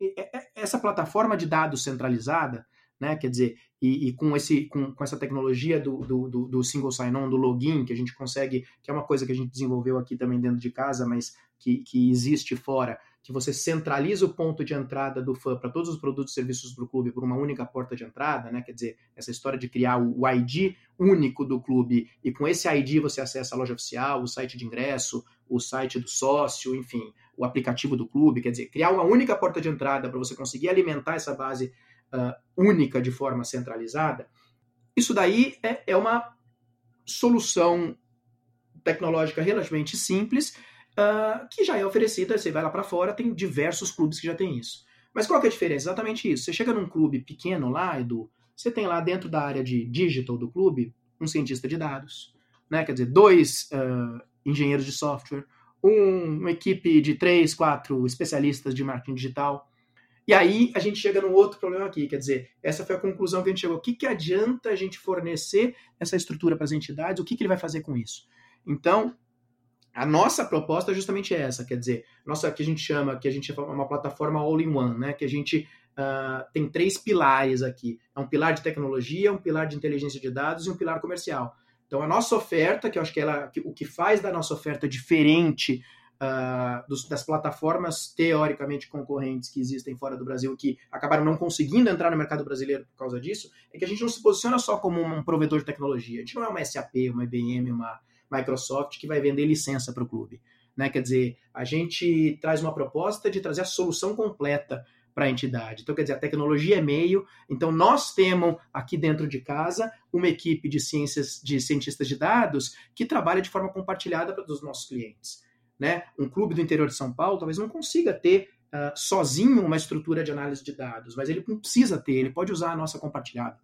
essa plataforma de dados centralizada, né? Quer dizer, e, e, com, esse, com, com essa tecnologia do, do, do single sign-on, do login, que a gente consegue, que é uma coisa que a gente desenvolveu aqui também dentro de casa, mas que, que existe fora, que você centraliza o ponto de entrada do fã para todos os produtos e serviços do clube por uma única porta de entrada, né? Quer dizer, essa história de criar o ID único do clube e com esse ID você acessa a loja oficial, o site de ingresso, o site do sócio, enfim, o aplicativo do clube, quer dizer, criar uma única porta de entrada para você conseguir alimentar essa base uh, única de forma centralizada, isso daí é, é uma solução tecnológica relativamente simples uh, que já é oferecida. Você vai lá para fora, tem diversos clubes que já tem isso. Mas qual que é a diferença? Exatamente isso. Você chega num clube pequeno lá, Edu, você tem lá dentro da área de digital do clube um cientista de dados, né? Quer dizer, dois uh, engenheiros de software, um, uma equipe de três, quatro especialistas de marketing digital. E aí a gente chega num outro problema aqui, quer dizer, essa foi a conclusão que a gente chegou. O que, que adianta a gente fornecer essa estrutura para as entidades? O que, que ele vai fazer com isso? Então, a nossa proposta é justamente essa, quer dizer, nossa que a gente chama, que a gente é uma plataforma all-in-one, né? Que a gente uh, tem três pilares aqui: é um pilar de tecnologia, um pilar de inteligência de dados e um pilar comercial. Então, a nossa oferta, que eu acho que ela, que, o que faz da nossa oferta diferente uh, dos, das plataformas teoricamente concorrentes que existem fora do Brasil, que acabaram não conseguindo entrar no mercado brasileiro por causa disso, é que a gente não se posiciona só como um provedor de tecnologia. A gente não é uma SAP, uma IBM, uma Microsoft que vai vender licença para o clube. Né? Quer dizer, a gente traz uma proposta de trazer a solução completa para a entidade. Então, quer dizer, a tecnologia é meio. Então, nós temos aqui dentro de casa uma equipe de ciências, de cientistas de dados que trabalha de forma compartilhada para os nossos clientes né? Um clube do interior de São Paulo talvez não consiga ter uh, sozinho uma estrutura de análise de dados, mas ele não precisa ter, ele pode usar a nossa compartilhada.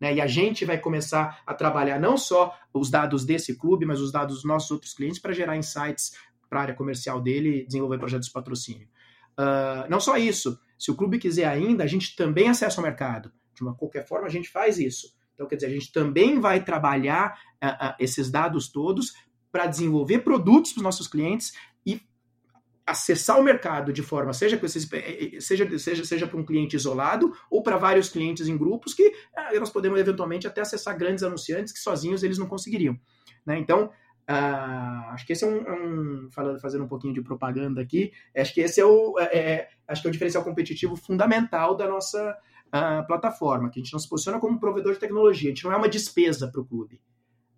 Né? E a gente vai começar a trabalhar não só os dados desse clube, mas os dados dos nossos outros clientes para gerar insights para a área comercial dele e desenvolver projetos de patrocínio. Uh, não só isso, se o clube quiser ainda, a gente também acessa o mercado. De uma qualquer forma, a gente faz isso. Então, quer dizer, a gente também vai trabalhar uh, uh, esses dados todos para desenvolver produtos para os nossos clientes acessar o mercado de forma, seja, eh, eh, seja, seja, seja para um cliente isolado ou para vários clientes em grupos que ah, nós podemos eventualmente até acessar grandes anunciantes que sozinhos eles não conseguiriam. Né? Então, ah, acho que esse é um, é um, falando, fazendo um pouquinho de propaganda aqui, acho que esse é o, é, é, acho que é o diferencial competitivo fundamental da nossa ah, plataforma, que a gente não se posiciona como um provedor de tecnologia, a gente não é uma despesa para o clube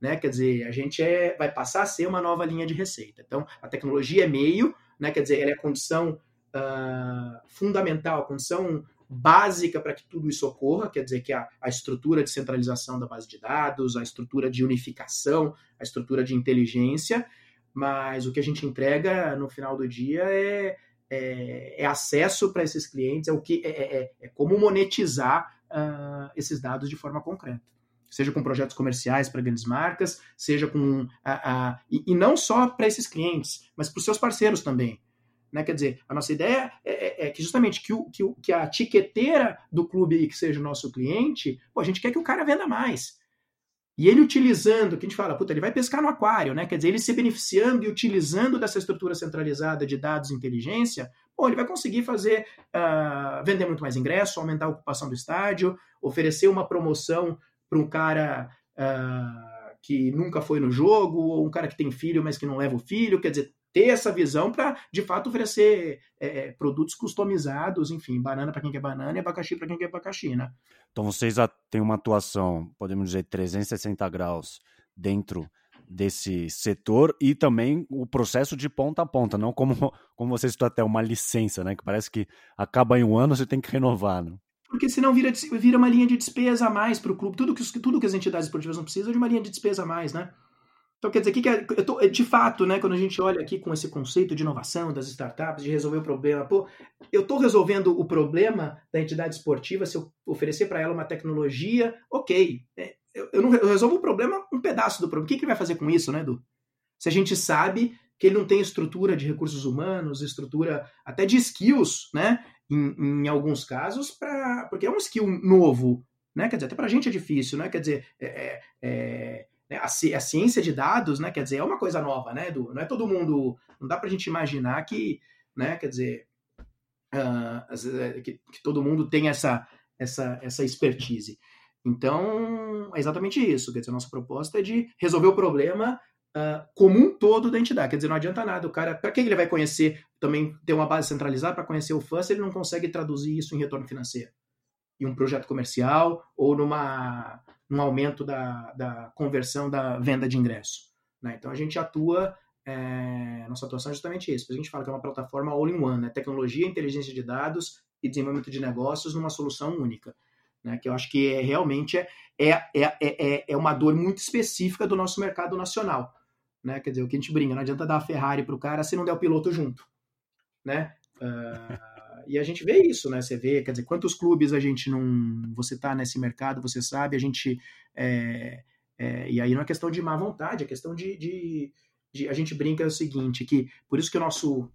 né? Quer dizer, a gente é, vai passar a ser uma nova linha de receita. Então, a tecnologia é meio, né? Quer dizer, ela é a condição uh, fundamental, a condição básica para que tudo isso ocorra, quer dizer que a, a estrutura de centralização da base de dados, a estrutura de unificação, a estrutura de inteligência, mas o que a gente entrega no final do dia é, é, é acesso para esses clientes, é o que é, é, é como monetizar uh, esses dados de forma concreta seja com projetos comerciais para grandes marcas, seja com. A, a e, e, não só para esses clientes, mas para os seus parceiros também. Né? Quer dizer, a nossa ideia é, é, é que justamente que, o, que, o, que a tiqueteira do clube que seja o nosso cliente, pô, a gente quer que o cara venda mais. E ele utilizando, que a gente fala, puta, ele vai pescar no aquário, né? Quer dizer, ele se beneficiando e utilizando dessa estrutura centralizada de dados e inteligência, pô, ele vai conseguir fazer, uh, vender muito mais ingresso, aumentar a ocupação do estádio, oferecer uma promoção para um cara uh, que nunca foi no jogo, ou um cara que tem filho, mas que não leva o filho, quer dizer, ter essa visão para, de fato, oferecer é, é, produtos customizados, enfim, banana para quem quer banana e abacaxi para quem quer abacaxi, né? Então vocês têm uma atuação, podemos dizer, 360 graus dentro desse setor e também o processo de ponta a ponta, não como, [laughs] como você citou até uma licença, né? Que parece que acaba em um ano, você tem que renovar, né? Porque senão vira, vira uma linha de despesa a mais para o clube. Tudo que, tudo que as entidades esportivas não precisam é de uma linha de despesa a mais, né? Então, quer dizer, que, que é, eu tô, de fato, né, quando a gente olha aqui com esse conceito de inovação das startups, de resolver o problema, pô, eu estou resolvendo o problema da entidade esportiva se eu oferecer para ela uma tecnologia, ok. É, eu, eu, não, eu resolvo o problema, um pedaço do problema. O que, que vai fazer com isso, né, Edu? Se a gente sabe que ele não tem estrutura de recursos humanos, estrutura até de skills, né, em, em alguns casos, pra, porque é um skill novo, né, quer dizer, até para a gente é difícil, né, quer dizer, é, é, é né, a, a, ciência de dados, né, quer dizer, é uma coisa nova, né, Edu? Não é todo mundo, não dá para a gente imaginar que, né, quer dizer, uh, que, que, todo mundo tem essa, essa, essa expertise. Então, é exatamente isso. Quer dizer, a nossa proposta é de resolver o problema uh, comum todo da entidade. Quer dizer, não adianta nada. O cara, para que ele vai conhecer, também ter uma base centralizada para conhecer o fã se ele não consegue traduzir isso em retorno financeiro? Em um projeto comercial ou numa um aumento da, da conversão da venda de ingresso. Né? Então a gente atua, é, nossa atuação é justamente isso. A gente fala que é uma plataforma all-in-one, né? tecnologia, inteligência de dados e desenvolvimento de negócios numa solução única. Né? Que eu acho que é, realmente é, é, é, é, é uma dor muito específica do nosso mercado nacional. Né? Quer dizer, o que a gente brinca, não adianta dar a Ferrari para o cara se não der o piloto junto. Né? Uh, [laughs] e a gente vê isso, né? Você vê, quer dizer, quantos clubes a gente não. Você está nesse mercado, você sabe, a gente. É, é, e aí não é questão de má vontade, é questão de, de, de, A gente brinca é o seguinte, que por isso que o nosso.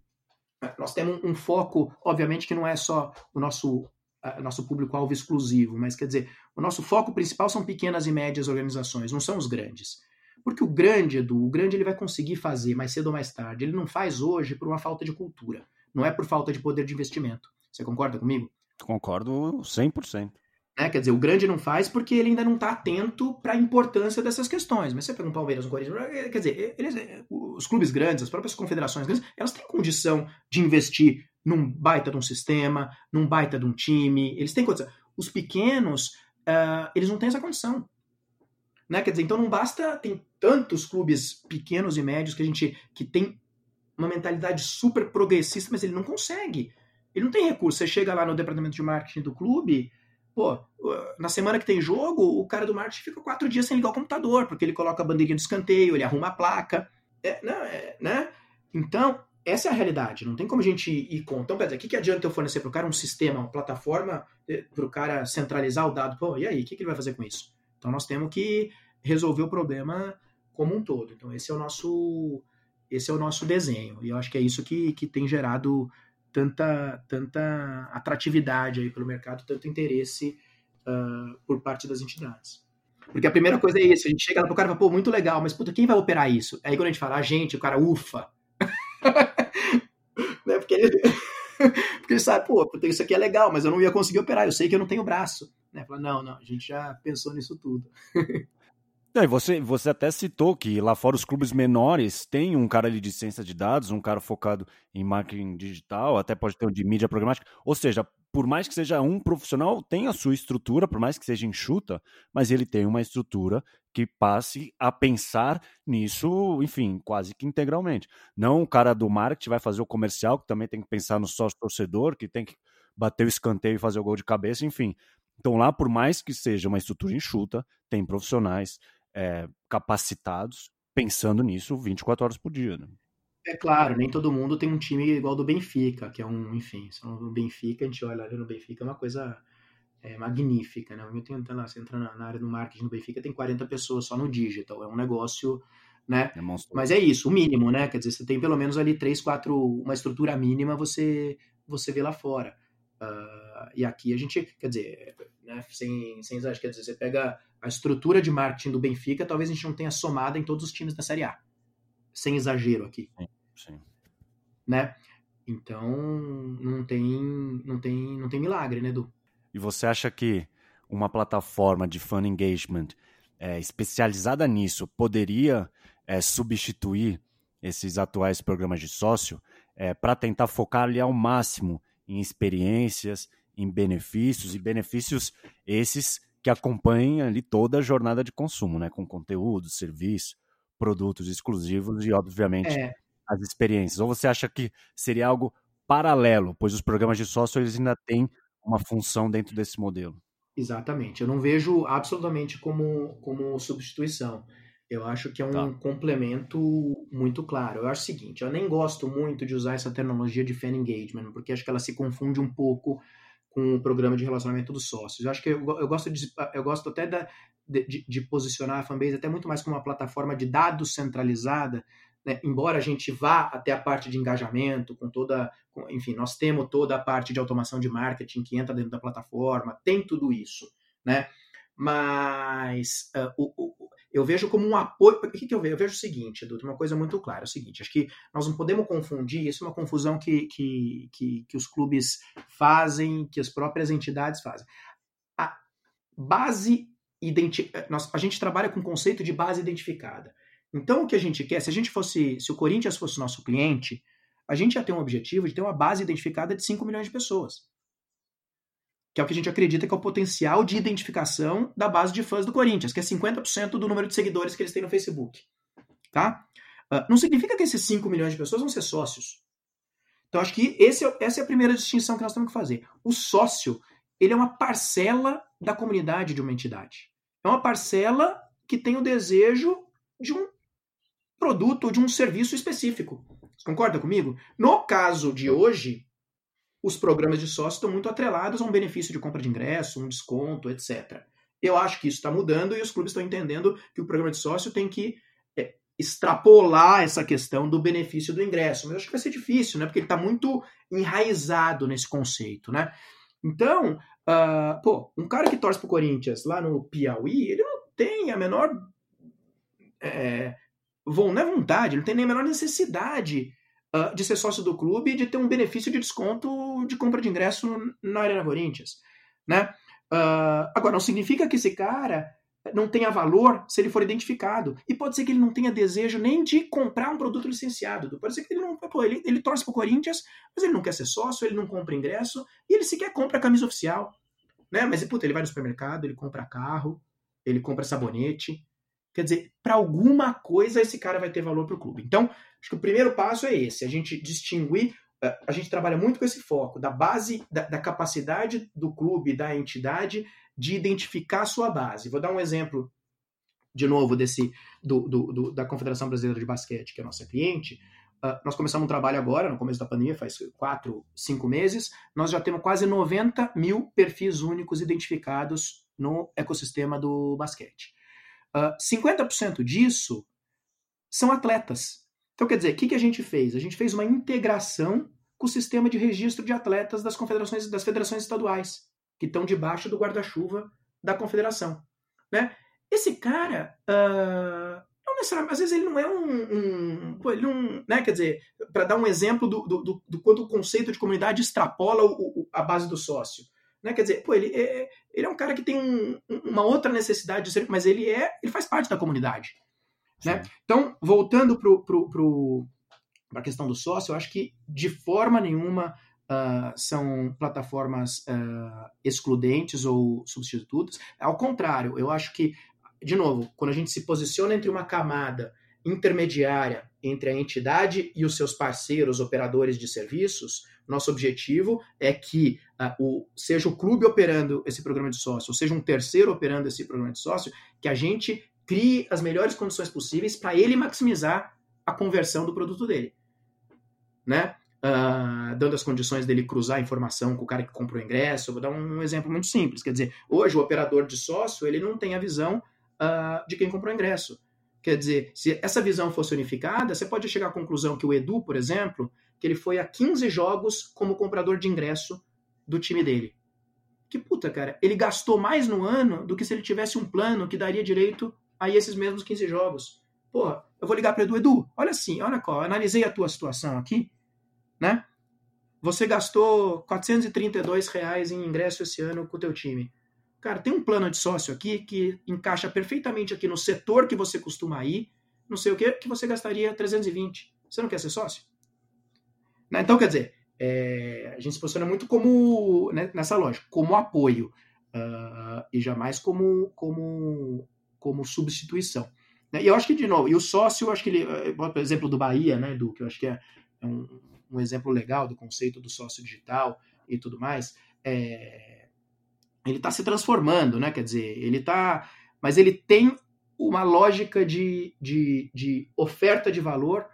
Nós temos um foco, obviamente, que não é só o nosso nosso público-alvo exclusivo, mas quer dizer, o nosso foco principal são pequenas e médias organizações, não são os grandes. Porque o grande, Edu, o grande ele vai conseguir fazer mais cedo ou mais tarde. Ele não faz hoje por uma falta de cultura. Não é por falta de poder de investimento. Você concorda comigo? Concordo 100%. É, quer dizer, o grande não faz porque ele ainda não está atento para a importância dessas questões. Mas você pega um Palmeiras, um Corinthians, eh, quer dizer, eles, eh, os clubes grandes, as próprias confederações grandes, elas têm condição de investir num baita de um sistema, num baita de um time, eles têm condição. Os pequenos, uh, eles não têm essa condição. Né? Quer dizer, então não basta, tem tantos clubes pequenos e médios que a gente que tem uma mentalidade super progressista, mas ele não consegue. Ele não tem recurso. Você chega lá no departamento de marketing do clube, pô, na semana que tem jogo, o cara do marketing fica quatro dias sem ligar o computador, porque ele coloca a bandeirinha de escanteio, ele arruma a placa. É, não, é, né? Então, essa é a realidade. Não tem como a gente ir contra. Então, quer dizer, o que, que adianta eu fornecer para o cara um sistema, uma plataforma, eh, para o cara centralizar o dado? Pô, e aí, o que, que ele vai fazer com isso? Então, nós temos que resolver o problema como um todo. Então, esse é o nosso esse é o nosso desenho. E eu acho que é isso que, que tem gerado tanta, tanta atratividade aí pelo mercado, tanto interesse uh, por parte das entidades. Porque a primeira coisa é isso, a gente chega lá pro cara e fala, pô, muito legal, mas puta, quem vai operar isso? Aí quando a gente fala, a gente, o cara, ufa. [laughs] né? Porque ele... [laughs] Porque ele sabe, pô, isso aqui é legal, mas eu não ia conseguir operar, eu sei que eu não tenho braço. Né? Fala, não, não, a gente já pensou nisso tudo. [laughs] É, você, você até citou que lá fora os clubes menores têm um cara de ciência de dados, um cara focado em marketing digital, até pode ter um de mídia programática. Ou seja, por mais que seja um profissional, tem a sua estrutura, por mais que seja enxuta, mas ele tem uma estrutura que passe a pensar nisso, enfim, quase que integralmente. Não o cara do marketing vai fazer o comercial, que também tem que pensar no sócio torcedor, que tem que bater o escanteio e fazer o gol de cabeça, enfim. Então lá, por mais que seja uma estrutura enxuta, tem profissionais, é, capacitados pensando nisso 24 horas por dia. Né? É claro, nem todo mundo tem um time igual do Benfica, que é um, enfim, o Benfica, a gente olha ali no Benfica, é uma coisa é, magnífica, né? Eu tenho, lá, você entra na, na, área do marketing do Benfica, tem 40 pessoas só no digital, é um negócio, né? É Mas é isso, o mínimo, né? Quer dizer, você tem pelo menos ali três, quatro, uma estrutura mínima, você você vê lá fora. Uh, e aqui a gente, quer dizer, né, sem, sem exagero, quer dizer, você pega a estrutura de marketing do Benfica, talvez a gente não tenha somado em todos os times da Série A. Sem exagero aqui. Sim, sim. Né? Então, não tem, não tem, não tem milagre, né, Edu? E você acha que uma plataforma de fan engagement é, especializada nisso poderia é, substituir esses atuais programas de sócio é, para tentar focar ali ao máximo em experiências, em benefícios e benefícios esses que acompanhem ali toda a jornada de consumo, né, com conteúdo, serviço, produtos exclusivos e obviamente é. as experiências. Ou você acha que seria algo paralelo, pois os programas de sócio eles ainda têm uma função dentro desse modelo? Exatamente. Eu não vejo absolutamente como, como substituição. Eu acho que é um tá. complemento muito claro. Eu acho o seguinte, eu nem gosto muito de usar essa terminologia de fan engagement, porque acho que ela se confunde um pouco com o programa de relacionamento dos sócios. Eu acho que eu, eu gosto, de, eu gosto até da, de, de, posicionar a fanbase até muito mais como uma plataforma de dados centralizada, né? embora a gente vá até a parte de engajamento, com toda, com, enfim, nós temos toda a parte de automação de marketing que entra dentro da plataforma, tem tudo isso, né? Mas uh, o, o, eu vejo como um apoio. O que, que eu vejo? Eu vejo o seguinte, Edu, uma coisa muito clara: é o seguinte, acho que nós não podemos confundir, isso é uma confusão que, que, que, que os clubes fazem, que as próprias entidades fazem. A base identi nós, a gente trabalha com o conceito de base identificada. Então, o que a gente quer, se a gente fosse, se o Corinthians fosse nosso cliente, a gente ia ter um objetivo de ter uma base identificada de 5 milhões de pessoas que é o que a gente acredita que é o potencial de identificação da base de fãs do Corinthians, que é 50% do número de seguidores que eles têm no Facebook. Tá? Uh, não significa que esses 5 milhões de pessoas vão ser sócios. Então, acho que esse, é essa é a primeira distinção que nós temos que fazer. O sócio, ele é uma parcela da comunidade de uma entidade. É uma parcela que tem o desejo de um produto ou de um serviço específico. Você concorda comigo? No caso de hoje, os programas de sócio estão muito atrelados a um benefício de compra de ingresso, um desconto, etc. Eu acho que isso está mudando e os clubes estão entendendo que o programa de sócio tem que é, extrapolar essa questão do benefício do ingresso. Mas acho que vai ser difícil, né? Porque ele está muito enraizado nesse conceito, né? Então, uh, pô, um cara que torce pro Corinthians lá no Piauí, ele não tem a menor. É, não é vontade, ele não tem nem a menor necessidade de ser sócio do clube e de ter um benefício de desconto de compra de ingresso na Arena Corinthians. Né? Uh, agora, não significa que esse cara não tenha valor se ele for identificado. E pode ser que ele não tenha desejo nem de comprar um produto licenciado. Pode ser que ele não. Pô, ele, ele torce pro Corinthians, mas ele não quer ser sócio, ele não compra ingresso, e ele sequer compra a camisa oficial. Né? Mas, puta, ele vai no supermercado, ele compra carro, ele compra sabonete. Quer dizer, para alguma coisa esse cara vai ter valor para o clube. Então, acho que o primeiro passo é esse: a gente distinguir. Eh, a gente trabalha muito com esse foco da base, da, da capacidade do clube, da entidade, de identificar a sua base. Vou dar um exemplo, de novo, desse do, do, do da Confederação Brasileira de Basquete, que é a nossa cliente. Uh, nós começamos um trabalho agora, no começo da pandemia, faz quatro, cinco meses. Nós já temos quase 90 mil perfis únicos identificados no ecossistema do basquete. Uh, ah, 50% disso são atletas. Então, quer dizer, o que, que a gente fez? A gente fez uma integração com o sistema de registro de atletas das confederações das federações estaduais, que estão debaixo do guarda-chuva da confederação. Né? Esse cara, uh, não necessariamente, às vezes ele não é um. um ele não, né, quer dizer, para dar um exemplo do, do, do, do, quanto o conceito de comunidade extrapola o, o, a base do sócio. Né? Quer dizer, pô, ele, é, ele é um cara que tem um, uma outra necessidade de ser, mas ele é, ele faz parte da comunidade. Né? Então, voltando para a questão do sócio, eu acho que de forma nenhuma uh, são plataformas uh, excludentes ou substitutas. Ao contrário, eu acho que, de novo, quando a gente se posiciona entre uma camada intermediária entre a entidade e os seus parceiros operadores de serviços, nosso objetivo é que uh, o, seja o clube operando esse programa de sócio, ou seja um terceiro operando esse programa de sócio, que a gente crie as melhores condições possíveis para ele maximizar a conversão do produto dele. Né? Uh, dando as condições dele cruzar a informação com o cara que comprou o ingresso. vou dar um exemplo muito simples. Quer dizer, hoje o operador de sócio ele não tem a visão uh, de quem comprou o ingresso. Quer dizer, se essa visão fosse unificada, você pode chegar à conclusão que o Edu, por exemplo, que ele foi a 15 jogos como comprador de ingresso do time dele. Que puta, cara, ele gastou mais no ano do que se ele tivesse um plano que daria direito a esses mesmos 15 jogos. Porra, eu vou ligar para Edu, Edu, olha assim, olha qual, analisei a tua situação aqui, né? Você gastou 432 reais em ingresso esse ano com o teu time. Cara, tem um plano de sócio aqui que encaixa perfeitamente aqui no setor que você costuma ir, não sei o que, que você gastaria 320. Você não quer ser sócio? Né? Então, quer dizer, é, a gente se posiciona muito como né, nessa lógica, como apoio uh, e jamais como, como, como substituição. Né? E eu acho que, de novo, e o sócio, eu acho que ele, eh, por exemplo, do Bahia, né, do que eu acho que é, é um, um, exemplo legal do conceito do sócio digital e tudo mais, é, ele está se transformando, né? Quer dizer, ele está. Mas ele tem uma lógica de, de, de oferta de valor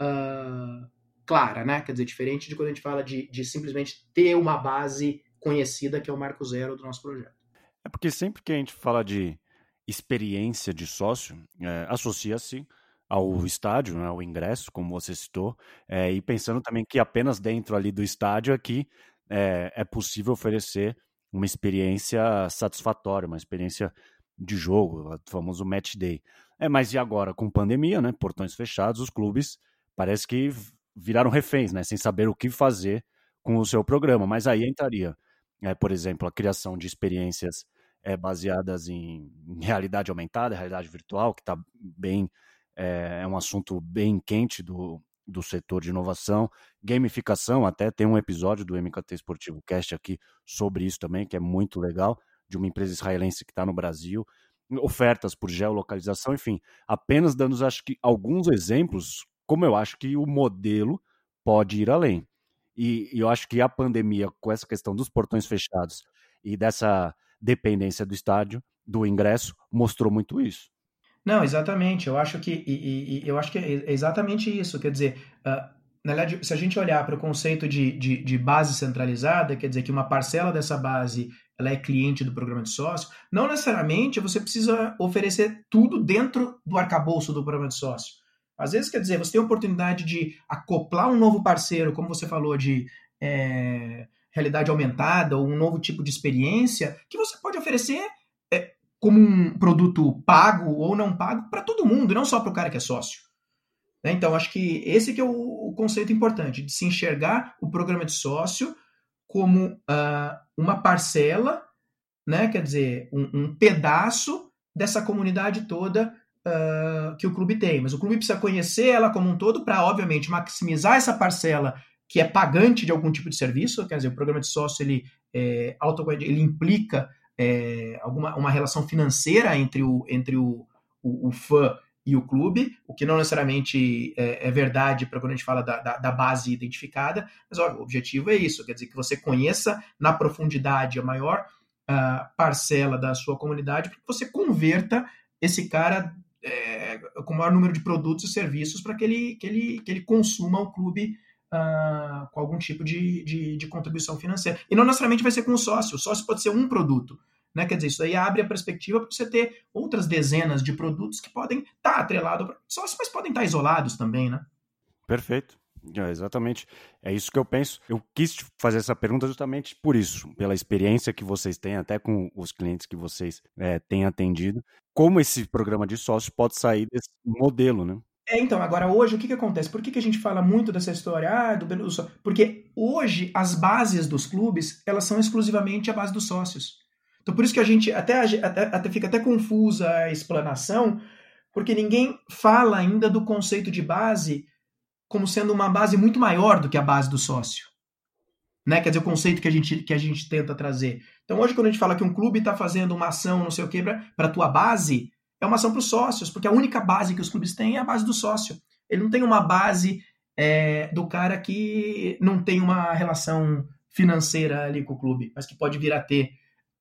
uh, clara, né? Quer dizer, diferente de quando a gente fala de, de simplesmente ter uma base conhecida, que é o marco zero do nosso projeto. É porque sempre que a gente fala de experiência de sócio, é, associa-se ao estádio, né, ao ingresso, como você citou, é, e pensando também que apenas dentro ali do estádio aqui é, é possível oferecer uma experiência satisfatória, uma experiência de jogo, o famoso match day. É, mas e agora, com pandemia, né, portões fechados, os clubes parece que viraram reféns, né, sem saber o que fazer com o seu programa. Mas aí entraria, é, por exemplo, a criação de experiências é, baseadas em, em, realidade aumentada, realidade virtual, que está bem é, é, um assunto bem quente do, do setor de inovação, gamificação, até tem um episódio do MKT Esportivo Cast aqui sobre isso também, que é muito legal, de uma empresa israelense que está no Brasil, ofertas por geolocalização, enfim, apenas dando, acho que, alguns exemplos, como eu acho que o modelo pode ir além. E, e eu acho que a pandemia, com essa questão dos portões fechados e dessa dependência do estádio, do ingresso, mostrou muito isso. Não, exatamente. Eu acho que e, e, eu acho que é exatamente isso. Quer dizer, uh, na verdade, se a gente olhar para o conceito de, de, de, base centralizada, quer dizer que uma parcela dessa base ela é cliente do programa de sócio, não necessariamente você precisa oferecer tudo dentro do arcabouço do programa de sócio. Às vezes, quer dizer, você tem a oportunidade de acoplar um novo parceiro, como você falou, de é, realidade aumentada ou um novo tipo de experiência que você pode oferecer é, como um produto pago ou não pago para todo mundo, não só para o cara que é sócio. Né? Então, acho que esse que é o, conceito importante, de se enxergar o programa de sócio como uh, uma parcela, né? quer dizer, um, um pedaço dessa comunidade toda uh, que o clube tem. Mas o clube precisa conhecer ela como um todo para, obviamente, maximizar essa parcela que é pagante de algum tipo de serviço, quer dizer, o programa de sócio ele, é, ele implica é, alguma uma relação financeira entre o, entre o, o, o fã e o clube, o que não necessariamente é, é verdade para quando a gente fala da, da, da, base identificada, mas ó, o objetivo é isso, quer dizer que você conheça na profundidade a maior uh, parcela da sua comunidade, para que você converta esse cara é, com o maior número de produtos e serviços para que ele, que, ele, que ele consuma o clube uh, com algum tipo de, de, de, contribuição financeira. E não necessariamente vai ser com o sócio, o sócio pode ser um produto. Né? Quer dizer, isso aí abre a perspectiva para você ter outras dezenas de produtos que podem estar tá atrelados ao sócio, mas podem estar tá isolados também, né? Perfeito. É, exatamente. É isso que eu penso. Eu quis fazer essa pergunta justamente por isso, pela experiência que vocês têm, até com os clientes que vocês é, têm atendido. Como esse programa de sócio pode sair desse modelo, né? É, então, agora hoje o que, que acontece? Por que, que a gente fala muito dessa história ah, do Porque hoje as bases dos clubes, elas são exclusivamente a base dos sócios. Então por isso que a gente até, até, até fica até confusa a explanação, porque ninguém fala ainda do conceito de base como sendo uma base muito maior do que a base do sócio. Né? Quer dizer, o conceito que a gente, que a gente tenta trazer. Então hoje quando a gente fala que um clube está fazendo uma ação, não sei o que, para a tua base, é uma ação para os sócios, porque a única base que os clubes têm é a base do sócio. Ele não tem uma base é, do cara que não tem uma relação financeira ali com o clube, mas que pode vir a ter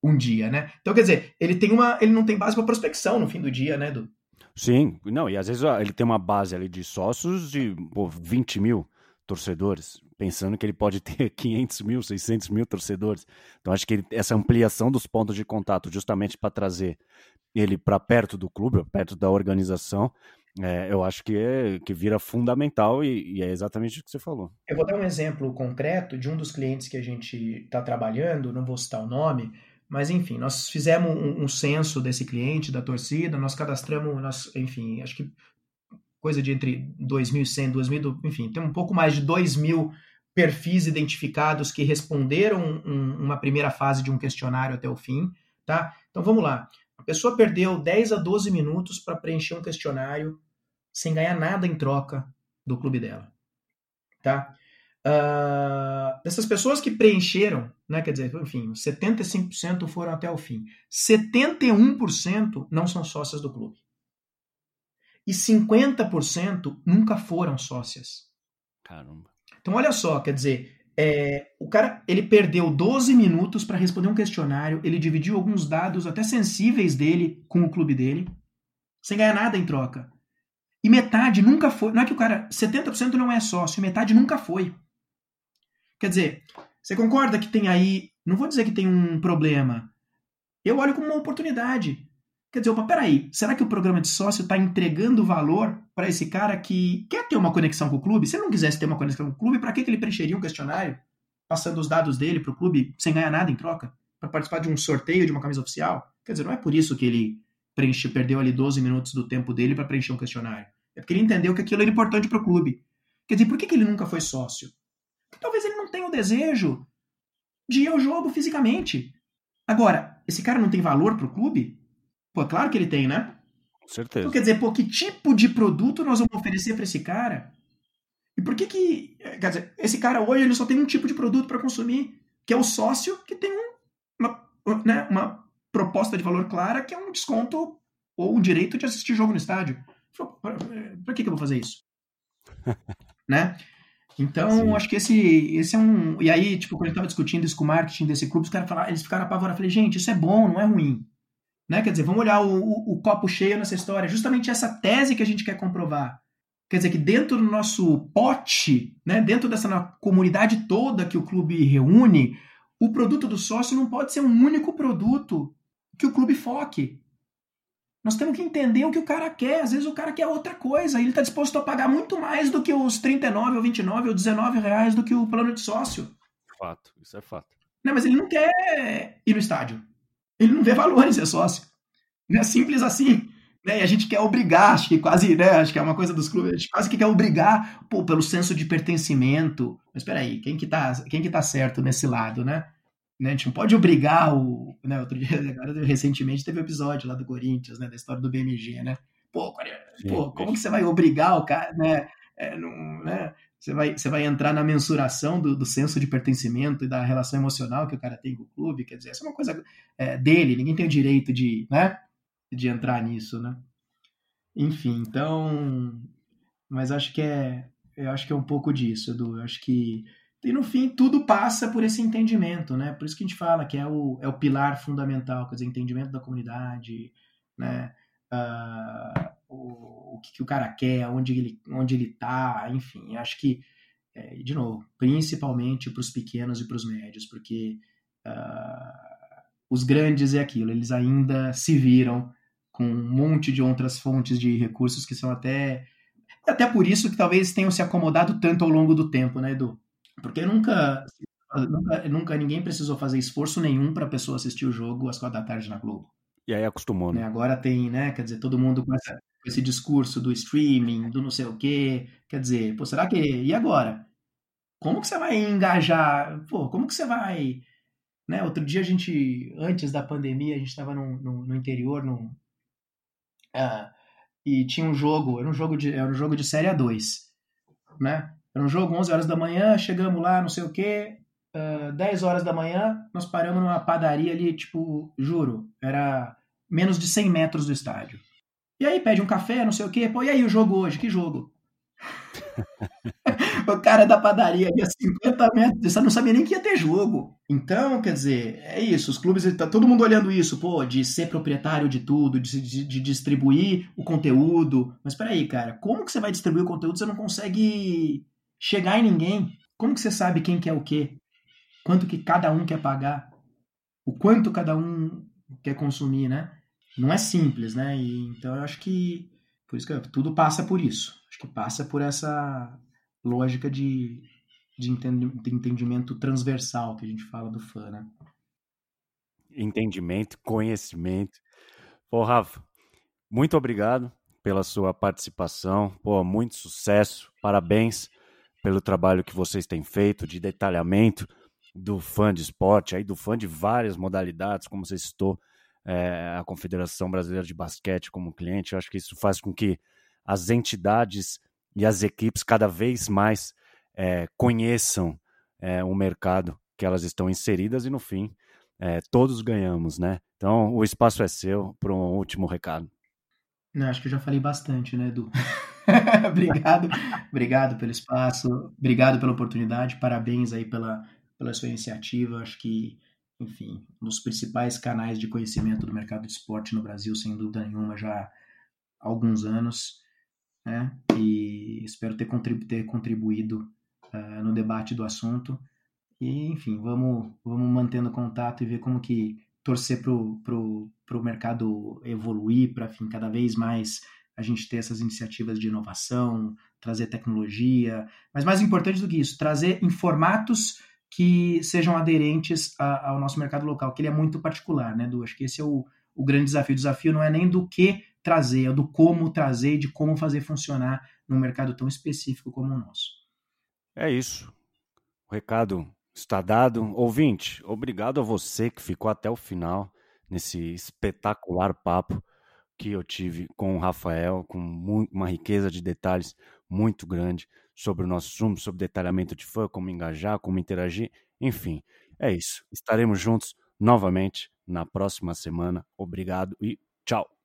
um dia, né? Então, quer dizer, ele tem uma, ele não tem base para prospecção no fim do dia, né, Edu? Sim, não, e às vezes ele tem uma base ali de sócios de pô, 20 mil torcedores, pensando que ele pode ter [laughs] 500 mil, 600 mil torcedores. Então, acho que ele, essa ampliação dos pontos de contato, justamente para trazer ele para perto do clube, perto da organização, é, eu acho que, é, que vira fundamental e, e, é exatamente o que você falou. Eu vou dar um exemplo concreto de um dos clientes que a gente está trabalhando, não vou citar o nome, mas enfim, nós fizemos um, um, censo desse cliente, da torcida, nós cadastramos, nós, enfim, acho que coisa de entre 2.100 e 2.000, enfim, tem um pouco mais de 2 mil perfis identificados que responderam um, uma primeira fase de um questionário até o fim, tá? Então vamos lá. A pessoa perdeu 10 a 12 minutos para preencher um questionário sem ganhar nada em troca do clube dela. Tá? Uh, dessas pessoas que preencheram, né, quer dizer, enfim, 75% foram até o fim. 71% não são sócias do clube. E 50% nunca foram sócias. Caramba. Então, olha só, quer dizer, é, o cara ele perdeu 12 minutos para responder um questionário, ele dividiu alguns dados até sensíveis dele com o clube dele, sem ganhar nada em troca. E metade nunca foi. Não é que o cara. 70% não é sócio, metade nunca foi. Quer dizer, você concorda que tem aí. Não vou dizer que tem um problema. Eu olho como uma oportunidade. Quer dizer, opa, peraí, será que o programa de sócio está entregando valor para esse cara que quer ter uma conexão com o clube? Se ele não quisesse ter uma conexão com o clube, para que, ele preencheria um questionário passando os dados dele para o clube sem ganhar nada em troca? Para participar de um sorteio de uma camisa oficial? Quer dizer, não é por isso que ele preenche, perdeu ali 12 minutos do tempo dele para preencher um questionário. É porque ele entendeu que aquilo era importante para o clube. Quer dizer, por que, que ele nunca foi sócio? Talvez ele não tenha o desejo de ir ao jogo fisicamente. Agora, esse cara não tem valor para o clube? Pô, claro que ele tem, né? Com certeza. Então, quer dizer, pô, que tipo de produto nós vamos oferecer para esse cara? E por que que... Quer dizer, esse cara hoje ele só tem um tipo de produto para consumir, que é o sócio, que tem um, uma, né, uma proposta de valor clara, que é um desconto ou um direito de assistir jogo no estádio. Para que, que eu vou fazer isso? [laughs] né? Então, Sim. acho que esse, esse é um. E aí, tipo, quando eu estava discutindo isso com o marketing desse clube, os caras falaram, eles ficaram apavorados. Eu falei, gente, isso é bom, não é ruim. Né? Quer dizer, vamos olhar o, o, o, copo cheio nessa história. Justamente essa tese que a gente quer comprovar. Quer dizer, que dentro do nosso pote, né, dentro dessa comunidade toda que o clube reúne, o produto do sócio não pode ser um único produto que o clube foque. Nós temos que entender o que o cara quer. Às vezes o cara quer outra coisa. E ele está disposto a pagar muito mais do que os 39 ou 29 ou 19 reais do que o plano de sócio. Fato, isso é fato. Não, mas ele não quer ir no estádio. Ele não vê valor em ser sócio. É simples assim. Né? E a gente quer obrigar, acho que quase, né? Acho que é uma coisa dos clubes, a gente quase que quer obrigar pô, pelo senso de pertencimento. Mas espera aí, quem que tá, quem que tá certo nesse lado, né? né? A gente não pode obrigar o. Né, outro dia, [laughs] agora, recentemente, teve um episódio lá do Corinthians, né? Da história do BMG, né? Pô, pô como que você vai obrigar o cara, né? É, não, né? Você vai, você vai entrar na mensuração do, do senso de pertencimento e da relação emocional que o cara tem com o clube, quer dizer, essa é uma coisa é, dele, ninguém tem o direito de, né, de entrar nisso, né? Enfim, então, mas acho que é, eu acho que é um pouco disso, Edu. Eu acho que e no fim tudo passa por esse entendimento, né? Por isso que a gente fala que é o, é o pilar fundamental, quer dizer, entendimento da comunidade, né? Uh, o, o que, que, o cara quer, onde ele, onde ele tá, enfim, acho que, é, de novo, principalmente para os pequenos e para os médios, porque uh, os grandes é aquilo, eles ainda se viram com um monte de outras fontes de recursos que são até. Até por isso que talvez tenham se acomodado tanto ao longo do tempo, né, Edu? Porque nunca, nunca, nunca ninguém precisou fazer esforço nenhum para a pessoa assistir o jogo às quatro da tarde na Globo. E aí acostumou, né? Agora tem, né? Quer dizer, todo mundo com essa, esse discurso do streaming, do não sei o quê. Quer dizer, pô, será que. E agora? Como que você vai engajar? Pô, como que você vai. Né? Outro dia a gente, antes da pandemia, a gente estava no, no, no, interior, no, uh, e tinha um jogo, era um jogo de, era um jogo de Série A2, né? Era um jogo 11 horas da manhã, chegamos lá, não sei o quê, uh, 10 horas da manhã, nós paramos numa padaria ali, tipo, juro, era menos de 100 metros do estádio. E aí pede um café, não sei o quê. Pô, e aí o jogo hoje? Que jogo? [laughs] o cara da padaria ali a 50 metros, você não sabia nem que ia ter jogo. Então, quer dizer, é isso. Os clubes, tá todo mundo olhando isso, pô, de ser proprietário de tudo, de, de, de distribuir o conteúdo. Mas peraí, cara, como que você vai distribuir o conteúdo se você não consegue chegar em ninguém? Como que você sabe quem quer o quê? Quanto que cada um quer pagar? O quanto cada um quer consumir, né? Não é simples, né? E, então eu acho que, Por isso que tudo passa por isso. Acho que passa por essa lógica de, de entendimento transversal que a gente fala do fã, né? Entendimento, conhecimento. Pô, Rafa, muito obrigado pela sua participação. Pô, muito sucesso. Parabéns pelo trabalho que vocês têm feito de detalhamento do fã de esporte, aí do fã de várias modalidades, como você citou, é, a Confederação Brasileira de Basquete como cliente. Eu acho que isso faz com que as entidades e as equipes cada vez mais é, conheçam é, o mercado que elas estão inseridas e, no fim, é, todos ganhamos, né? Então, o espaço é seu para um último recado. Não, acho que eu já falei bastante, né, Edu? [laughs] obrigado, obrigado pelo espaço, obrigado pela oportunidade, parabéns aí pela, pela sua iniciativa. Acho que, enfim, um dos principais canais de conhecimento do mercado de esporte no Brasil, sem dúvida nenhuma, já há alguns anos, né? E espero ter, contribu ter contribuído uh, no debate do assunto. E, enfim, vamos, vamos mantendo contato e ver como que torcer para o pro, pro mercado evoluir, para cada vez mais a gente ter essas iniciativas de inovação, trazer tecnologia, mas mais importante do que isso, trazer em formatos que sejam aderentes a, ao nosso mercado local, que ele é muito particular, né, Du? Acho que esse é o, o grande desafio. O desafio não é nem do que trazer, é do como trazer, de como fazer funcionar num mercado tão específico como o nosso. É isso. O recado está dado. Ouvinte, obrigado a você que ficou até o final nesse espetacular papo que eu tive com o Rafael, com uma riqueza de detalhes muito grande sobre o nosso Zoom, sobre detalhamento de fã, como engajar, como interagir, enfim, é isso. Estaremos juntos novamente na próxima semana. Obrigado e tchau.